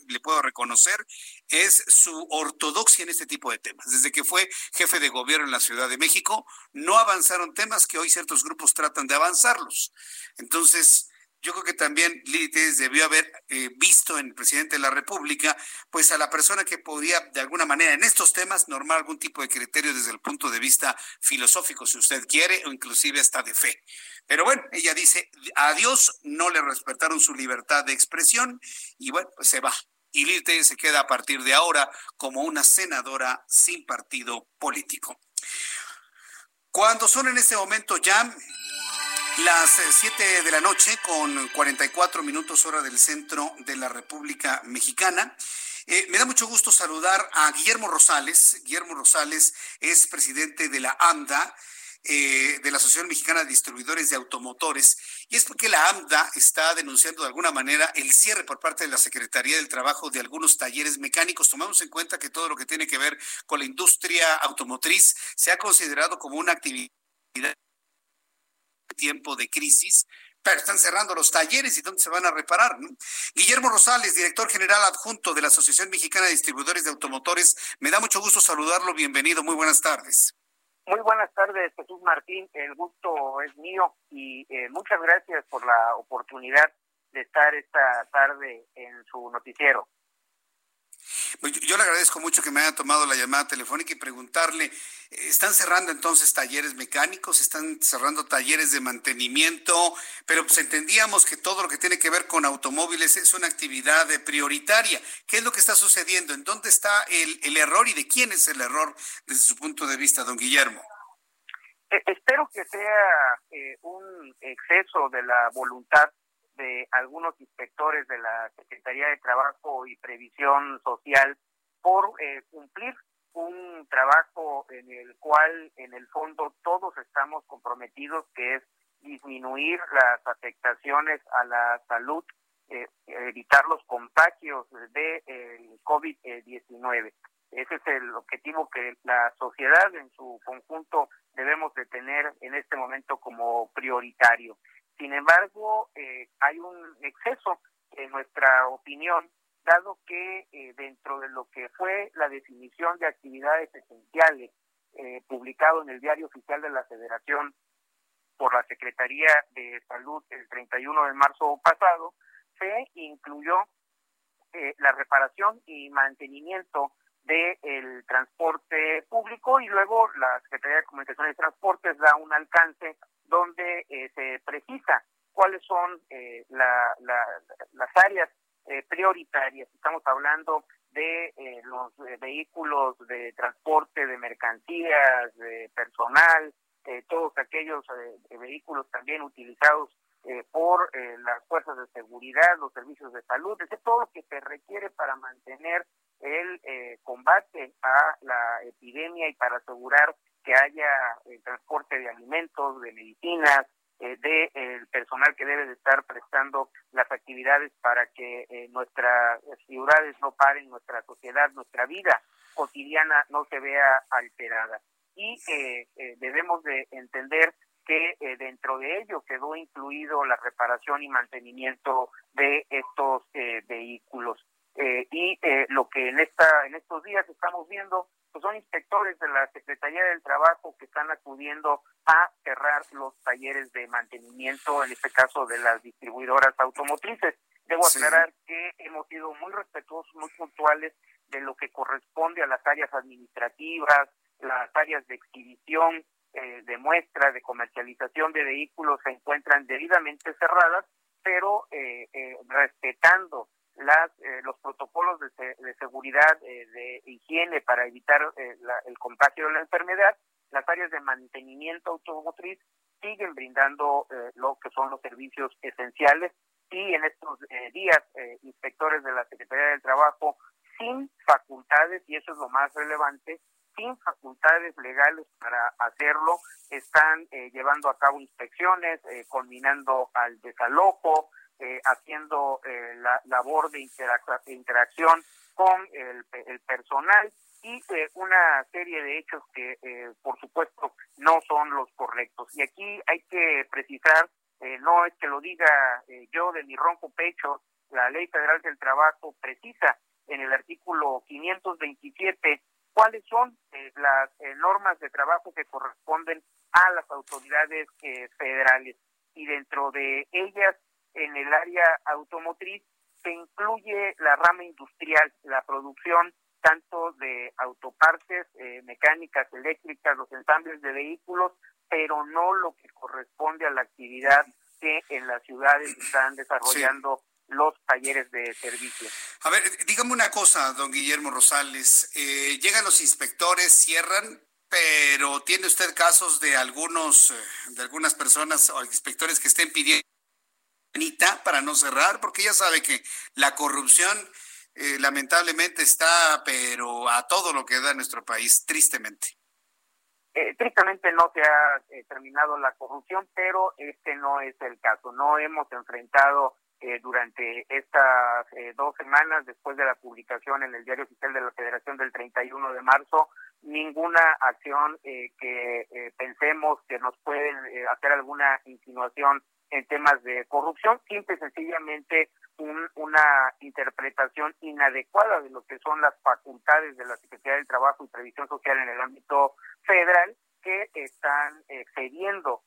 A: le puedo reconocer, es su ortodoxia en este tipo de temas. Desde que fue jefe de gobierno en la Ciudad de México, no avanzaron temas que hoy ciertos grupos tratan de avanzarlos. Entonces, yo creo que también Lili debió haber eh, visto en el presidente de la República, pues a la persona que podía de alguna manera en estos temas normar algún tipo de criterio desde el punto de vista filosófico, si usted quiere, o inclusive hasta de fe. Pero bueno, ella dice, a Dios no le respetaron su libertad de expresión y bueno, pues se va. Y Lili se queda a partir de ahora como una senadora sin partido político. Cuando son en este momento ya las 7 eh, de la noche con 44 minutos hora del centro de la República Mexicana. Eh, me da mucho gusto saludar a Guillermo Rosales. Guillermo Rosales es presidente de la AMDA, eh, de la Asociación Mexicana de Distribuidores de Automotores. Y es porque la AMDA está denunciando de alguna manera el cierre por parte de la Secretaría del Trabajo de algunos talleres mecánicos. Tomamos en cuenta que todo lo que tiene que ver con la industria automotriz se ha considerado como una actividad tiempo de crisis, pero están cerrando los talleres y dónde se van a reparar. Guillermo Rosales, director general adjunto de la Asociación Mexicana de Distribuidores de Automotores, me da mucho gusto saludarlo. Bienvenido, muy buenas tardes.
V: Muy buenas tardes, Jesús Martín. El gusto es mío y eh, muchas gracias por la oportunidad de estar esta tarde en su noticiero.
A: Pues yo, le agradezco mucho que me haya tomado la llamada telefónica y preguntarle, ¿están cerrando entonces talleres mecánicos? ¿Están cerrando talleres de mantenimiento? Pero pues entendíamos que todo lo que tiene que ver con automóviles es una actividad prioritaria. ¿Qué es lo que está sucediendo? ¿En dónde está el, error y de quién es el error desde su punto de vista, don Guillermo?
V: Eh, espero que sea eh, un exceso de la voluntad de algunos inspectores de la Secretaría de Trabajo y Previsión Social por eh, cumplir un trabajo en el cual en el fondo todos estamos comprometidos, que es disminuir las afectaciones a la salud, eh, evitar los contagios de el COVID-19. Ese es el objetivo que la sociedad en su conjunto debemos de tener en este momento como prioritario. Sin embargo, eh, hay un exceso, en nuestra opinión, dado que eh, dentro de lo que fue la definición de actividades esenciales eh, publicado en el Diario Oficial de la Federación por la Secretaría de Salud el 31 de marzo pasado, se incluyó la reparación y mantenimiento del transporte público y luego la Secretaría de Comunicaciones y Transportes da un alcance donde eh, se precisa cuáles son eh, las áreas eh, prioritarias. Estamos hablando de los vehículos de transporte de mercancías, de personal, todos aquellos vehículos también utilizados por las fuerzas de seguridad, los servicios de salud, es todo lo que se requiere para mantener el combate a la epidemia y para asegurar que haya eh, transporte de alimentos, de medicinas, eh, de el personal que debe de estar prestando las actividades para que eh, nuestras ciudades no paren, nuestra sociedad, nuestra vida cotidiana no se vea alterada. Y debemos de entender que dentro de ello quedó incluido la reparación y mantenimiento de estos vehículos. y lo que en esta en estos días estamos viendo pues son inspectores de la Secretaría del Trabajo que están acudiendo a cerrar los talleres de mantenimiento, en este caso de las distribuidoras automotrices. Debo aclarar que hemos sido muy respetuosos, muy puntuales de lo que corresponde a las áreas administrativas, las áreas de exhibición, eh, de muestra, de comercialización de vehículos se encuentran debidamente cerradas, pero eh, eh, respetando las, eh, los protocolos de, seguridad, eh, de higiene para evitar eh, el contagio de la enfermedad, las áreas de mantenimiento automotriz siguen brindando lo que son los servicios esenciales y en estos días inspectores de la Secretaría del Trabajo sin facultades, y eso es lo más relevante, sin facultades legales para hacerlo, están eh, llevando a cabo inspecciones, eh, culminando al desalojo, eh, haciendo eh, la labor de, interacción con el, el personal y una serie de hechos que, por supuesto, no son los correctos. Y aquí hay que precisar, no es que lo diga yo de mi ronco pecho, la Ley Federal del Trabajo precisa en el artículo 527 cuáles son eh, las eh, normas de trabajo que corresponden a las autoridades eh, federales y dentro de ellas en el área automotriz se incluye la rama industrial, la producción tanto de autopartes, mecánicas, eléctricas, los ensambles de vehículos, pero no lo que corresponde a la actividad que en las ciudades están desarrollando los talleres de servicio.
A: A ver, dígame una cosa, don Guillermo Rosales. Eh, llegan los inspectores, cierran, pero ¿tiene usted casos de algunos, eh, de algunas personas o inspectores que estén pidiendo para no cerrar? Porque ya sabe que la corrupción eh, lamentablemente está, pero a todo lo que da nuestro país, tristemente.
V: tristemente no se ha terminado la corrupción, pero este no es el caso. No hemos enfrentado eh, durante estas eh, dos semanas después de la publicación en el Diario Oficial de la Federación del 31 de marzo, ninguna acción eh, que pensemos que nos pueden hacer alguna insinuación en temas de corrupción, simple y sencillamente una interpretación inadecuada de lo que son las facultades de la Secretaría del Trabajo y Previsión Social en el ámbito federal que están excediendo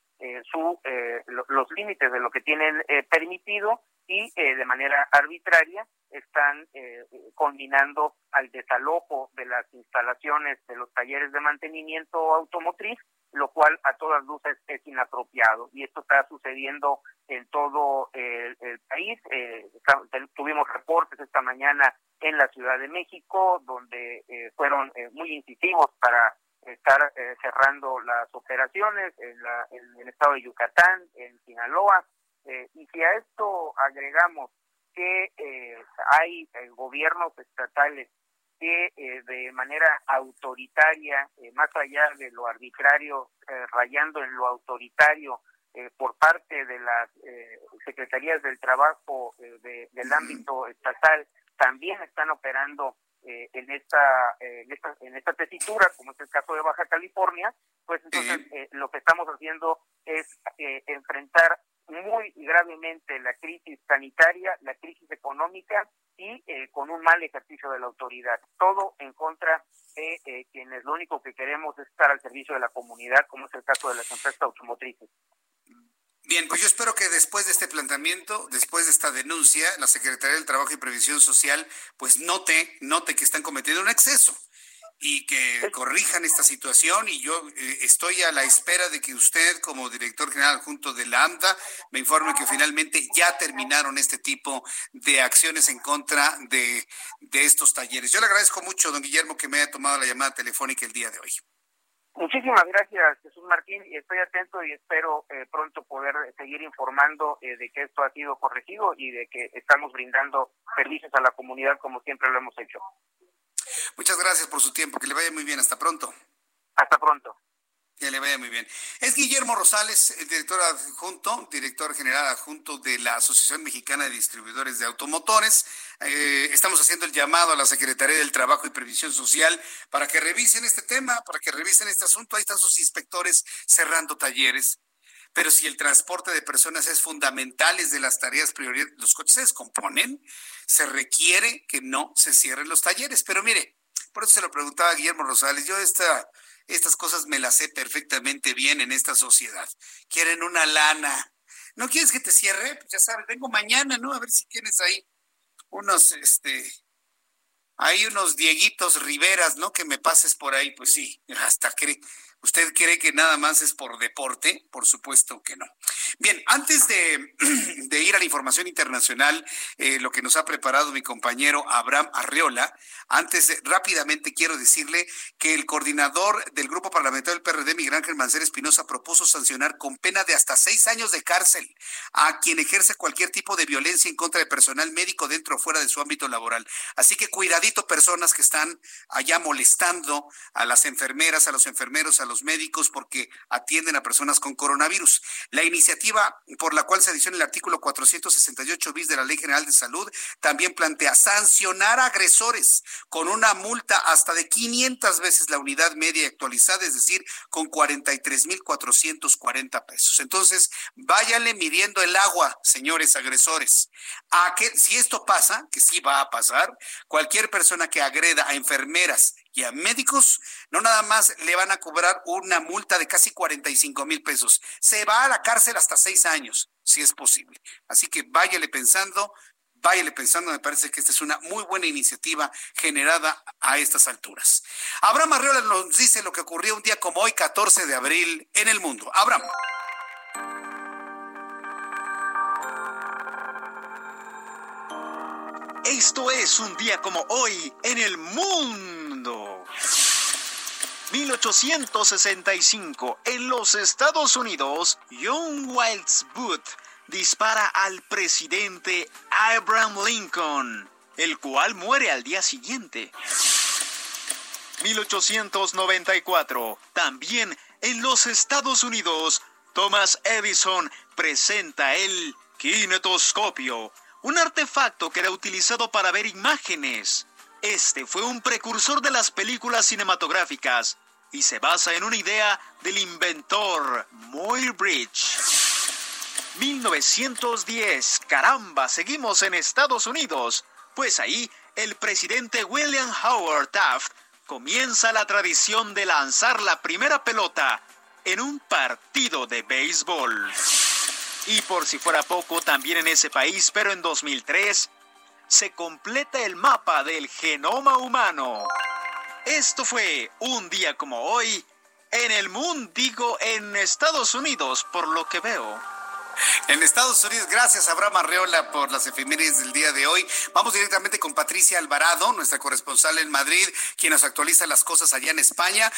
V: su, los límites de lo que tienen permitido y eh, de manera arbitraria están eh, combinando al desalojo de las instalaciones de los talleres de mantenimiento automotriz, lo cual a todas luces es inapropiado. Y esto está sucediendo en todo el, país. Eh, tuvimos reportes esta mañana en la Ciudad de México, donde eh, fueron muy incisivos para estar cerrando las operaciones en, la, en el estado de Yucatán, en Sinaloa, eh, y si a esto agregamos que eh, hay eh, gobiernos estatales que de manera autoritaria, más allá de lo arbitrario, rayando en lo autoritario por parte de las secretarías del trabajo del ámbito estatal, también están operando en esta, en esta en esta tesitura, como es el caso de Baja California, pues entonces lo que estamos haciendo es enfrentar muy gravemente la crisis sanitaria, la crisis económica y eh, con un mal ejercicio de la autoridad. Todo en contra de eh, quienes lo único que queremos es estar al servicio de la comunidad, como es el caso de las empresas automotrices.
A: Bien, pues yo espero que después de este planteamiento, después de esta denuncia, la Secretaría del Trabajo y Previsión Social, pues note, note que están cometiendo un exceso y que corrijan esta situación y yo eh, estoy a la espera de que usted como director general junto de la AMDA me informe que finalmente ya terminaron este tipo de acciones en contra de, de estos talleres. Yo le agradezco mucho, don Guillermo, que me haya tomado la llamada telefónica el día de hoy.
V: Muchísimas gracias, Jesús Martín, y estoy atento y espero eh, pronto poder seguir informando eh, de que esto ha sido corregido y de que estamos brindando servicios a la comunidad como siempre lo hemos hecho.
A: Muchas gracias por su tiempo. Que le vaya muy bien. Hasta pronto.
V: Hasta pronto.
A: Que le vaya muy bien. Es Guillermo Rosales, el director adjunto, director general adjunto de la Asociación Mexicana de Distribuidores de Automotores. Eh, estamos haciendo el llamado a la Secretaría del Trabajo y Previsión Social para que revisen este tema, para que revisen este asunto. Ahí están sus inspectores cerrando talleres. Pero si el transporte de personas es fundamental, es de las tareas prioritarias, los coches se descomponen, se requiere que no se cierren los talleres. Pero mire, por eso se lo preguntaba Guillermo Rosales, yo esta, estas cosas me las sé perfectamente bien en esta sociedad. Quieren una lana. ¿No quieres que te cierre? Pues ya sabes, vengo mañana, ¿no? A ver si tienes ahí unos, este, hay unos Dieguitos Riveras, ¿no? Que me pases por ahí, pues sí, hasta que ¿Usted cree que nada más es por deporte? Por supuesto que no. Bien, antes de, *clears throat* ir a la información internacional, eh, lo que nos ha preparado mi compañero Abraham Arreola, antes rápidamente quiero decirle que el coordinador del grupo parlamentario del PRD, Miguel Ángel Mancera Espinosa, propuso sancionar con pena de hasta seis años de cárcel a quien ejerce cualquier tipo de violencia en contra de personal médico dentro o fuera de su ámbito laboral. Así que cuidadito personas que están allá molestando a las enfermeras, a los enfermeros, a los médicos porque atienden a personas con coronavirus. La iniciativa por la cual se adiciona el artículo 468 bis de la Ley General de Salud también plantea sancionar a agresores con una multa hasta de 500 veces la unidad media actualizada, es decir, con 43.440 pesos. Entonces, váyanle midiendo el agua, señores agresores. A que si esto pasa, que sí va a pasar, cualquier persona que agreda a enfermeras y a médicos, no nada más le van a cobrar una multa de casi 45 mil pesos. Se va a la cárcel hasta seis años, si es posible. Así que váyale pensando, váyale pensando, me parece que esta es una muy buena iniciativa generada a estas alturas. Abraham Arreola nos dice lo que ocurrió un día como hoy, 14 de abril, en el mundo. Abraham.
I: Esto es un día como hoy en el mundo. 1865, en los Estados Unidos, John Wilkes Booth dispara al presidente Abraham Lincoln, el cual muere al día siguiente. 1894, también en los Estados Unidos, Thomas Edison presenta el kinetoscopio, un artefacto que era utilizado para ver imágenes. Este fue un precursor de las películas cinematográficas y se basa en una idea del inventor Muybridge. 1910, caramba, seguimos en Estados Unidos, pues ahí el presidente William Howard Taft comienza la tradición de lanzar la primera pelota en un partido de béisbol. Y por si fuera poco, también en ese país, pero en 2003, se completa el mapa del genoma humano. Esto fue un día como hoy en el mundo, digo en Estados Unidos, por lo que veo.
A: En Estados Unidos, gracias Abraham Arreola por las efemérides del día de hoy. Vamos directamente con Patricia Alvarado, nuestra corresponsal en Madrid, quien nos actualiza las cosas allá en España.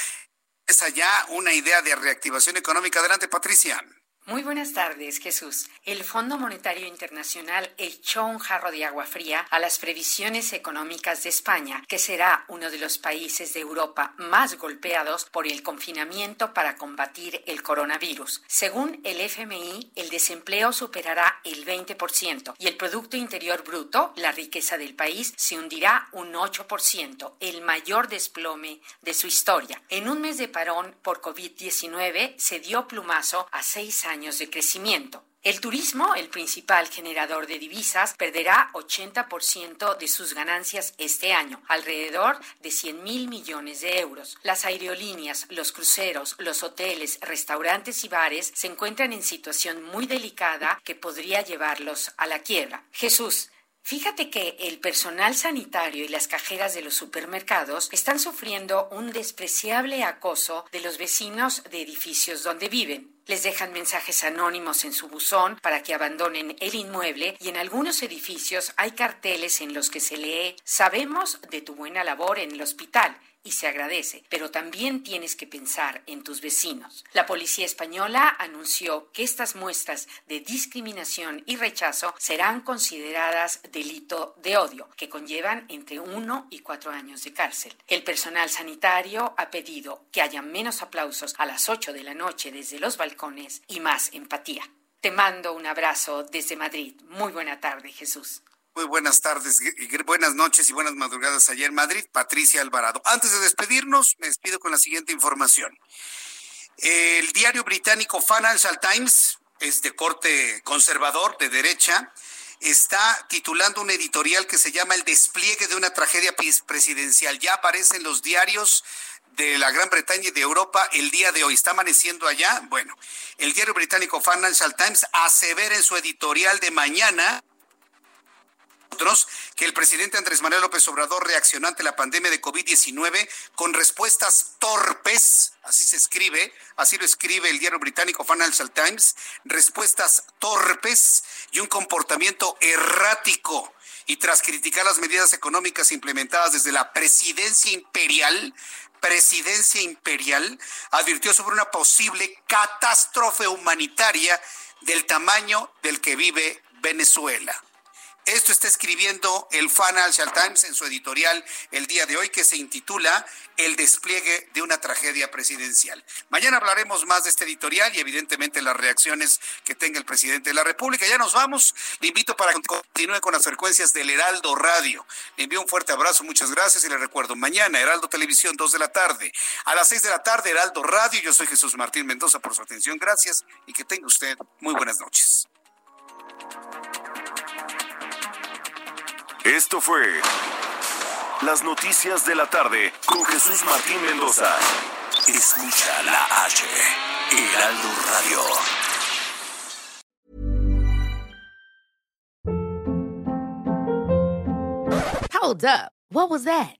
A: Es allá una idea de reactivación económica. Adelante, Patricia.
W: Muy buenas tardes, Jesús. El Fondo Monetario Internacional echó un jarro de agua fría a las previsiones económicas de España, que será uno de los países de Europa más golpeados por el confinamiento para combatir el coronavirus. Según el FMI, el desempleo superará el 20% y el Producto Interior Bruto, la riqueza del país, se hundirá un 8%, el mayor desplome de su historia. En un mes de parón por COVID-19 se dio plumazo a seis años de crecimiento. El turismo, el principal generador de divisas, perderá 80% de sus ganancias este año, alrededor de 100 mil millones de euros. Las aerolíneas, los cruceros, los hoteles, restaurantes y bares se encuentran en situación muy delicada que podría llevarlos a la quiebra. Jesús, Fíjate que el personal sanitario y las cajeras de los supermercados están sufriendo un despreciable acoso de los vecinos de edificios donde viven. Les dejan mensajes anónimos en su buzón para que abandonen el inmueble y en algunos edificios hay carteles en los que se lee Sabemos de tu buena labor en el hospital y se agradece, pero también tienes que pensar en tus vecinos. La policía española anunció que estas muestras de discriminación y rechazo serán consideradas delito de odio, que conllevan entre uno y cuatro años de cárcel. El personal sanitario ha pedido que haya menos aplausos a las ocho de la noche desde los balcones y más empatía. Te mando un abrazo desde Madrid. Muy buena tarde, Jesús.
A: Muy buenas tardes, buenas noches y buenas madrugadas allá en Madrid. Patricia Alvarado. Antes de despedirnos, me despido con la siguiente información. El diario británico Financial Times es de corte conservador, de derecha, está titulando un editorial que se llama El despliegue de una tragedia presidencial. Ya aparece en los diarios de la Gran Bretaña y de Europa el día de hoy. ¿Está amaneciendo allá? Bueno, el diario británico Financial Times asevera en su editorial de mañana que el presidente Andrés Manuel López Obrador reaccionó ante la pandemia de COVID-19 con respuestas torpes, así se escribe, así lo escribe el diario británico Financial Times, respuestas torpes y un comportamiento errático. Y tras criticar las medidas económicas implementadas desde la presidencia imperial, presidencia imperial advirtió sobre una posible catástrofe humanitaria del tamaño del que vive Venezuela. Esto está escribiendo el Financial Times en su editorial el día de hoy que se intitula El despliegue de una tragedia presidencial. Mañana hablaremos más de este editorial y evidentemente las reacciones que tenga el presidente de la República. Ya nos vamos. Le invito para que continúe con las frecuencias del Heraldo Radio. Le envío un fuerte abrazo, muchas gracias y le recuerdo, mañana Heraldo Televisión, 2 de la tarde. A las 6 de la tarde, Heraldo Radio. Yo soy Jesús Martín Mendoza por su atención. Gracias y que tenga usted muy buenas noches.
J: Esto fue Las Noticias de la Tarde con Jesús Martín Mendoza. Escucha la H, Heraldo Radio.
X: Hold up. What was that?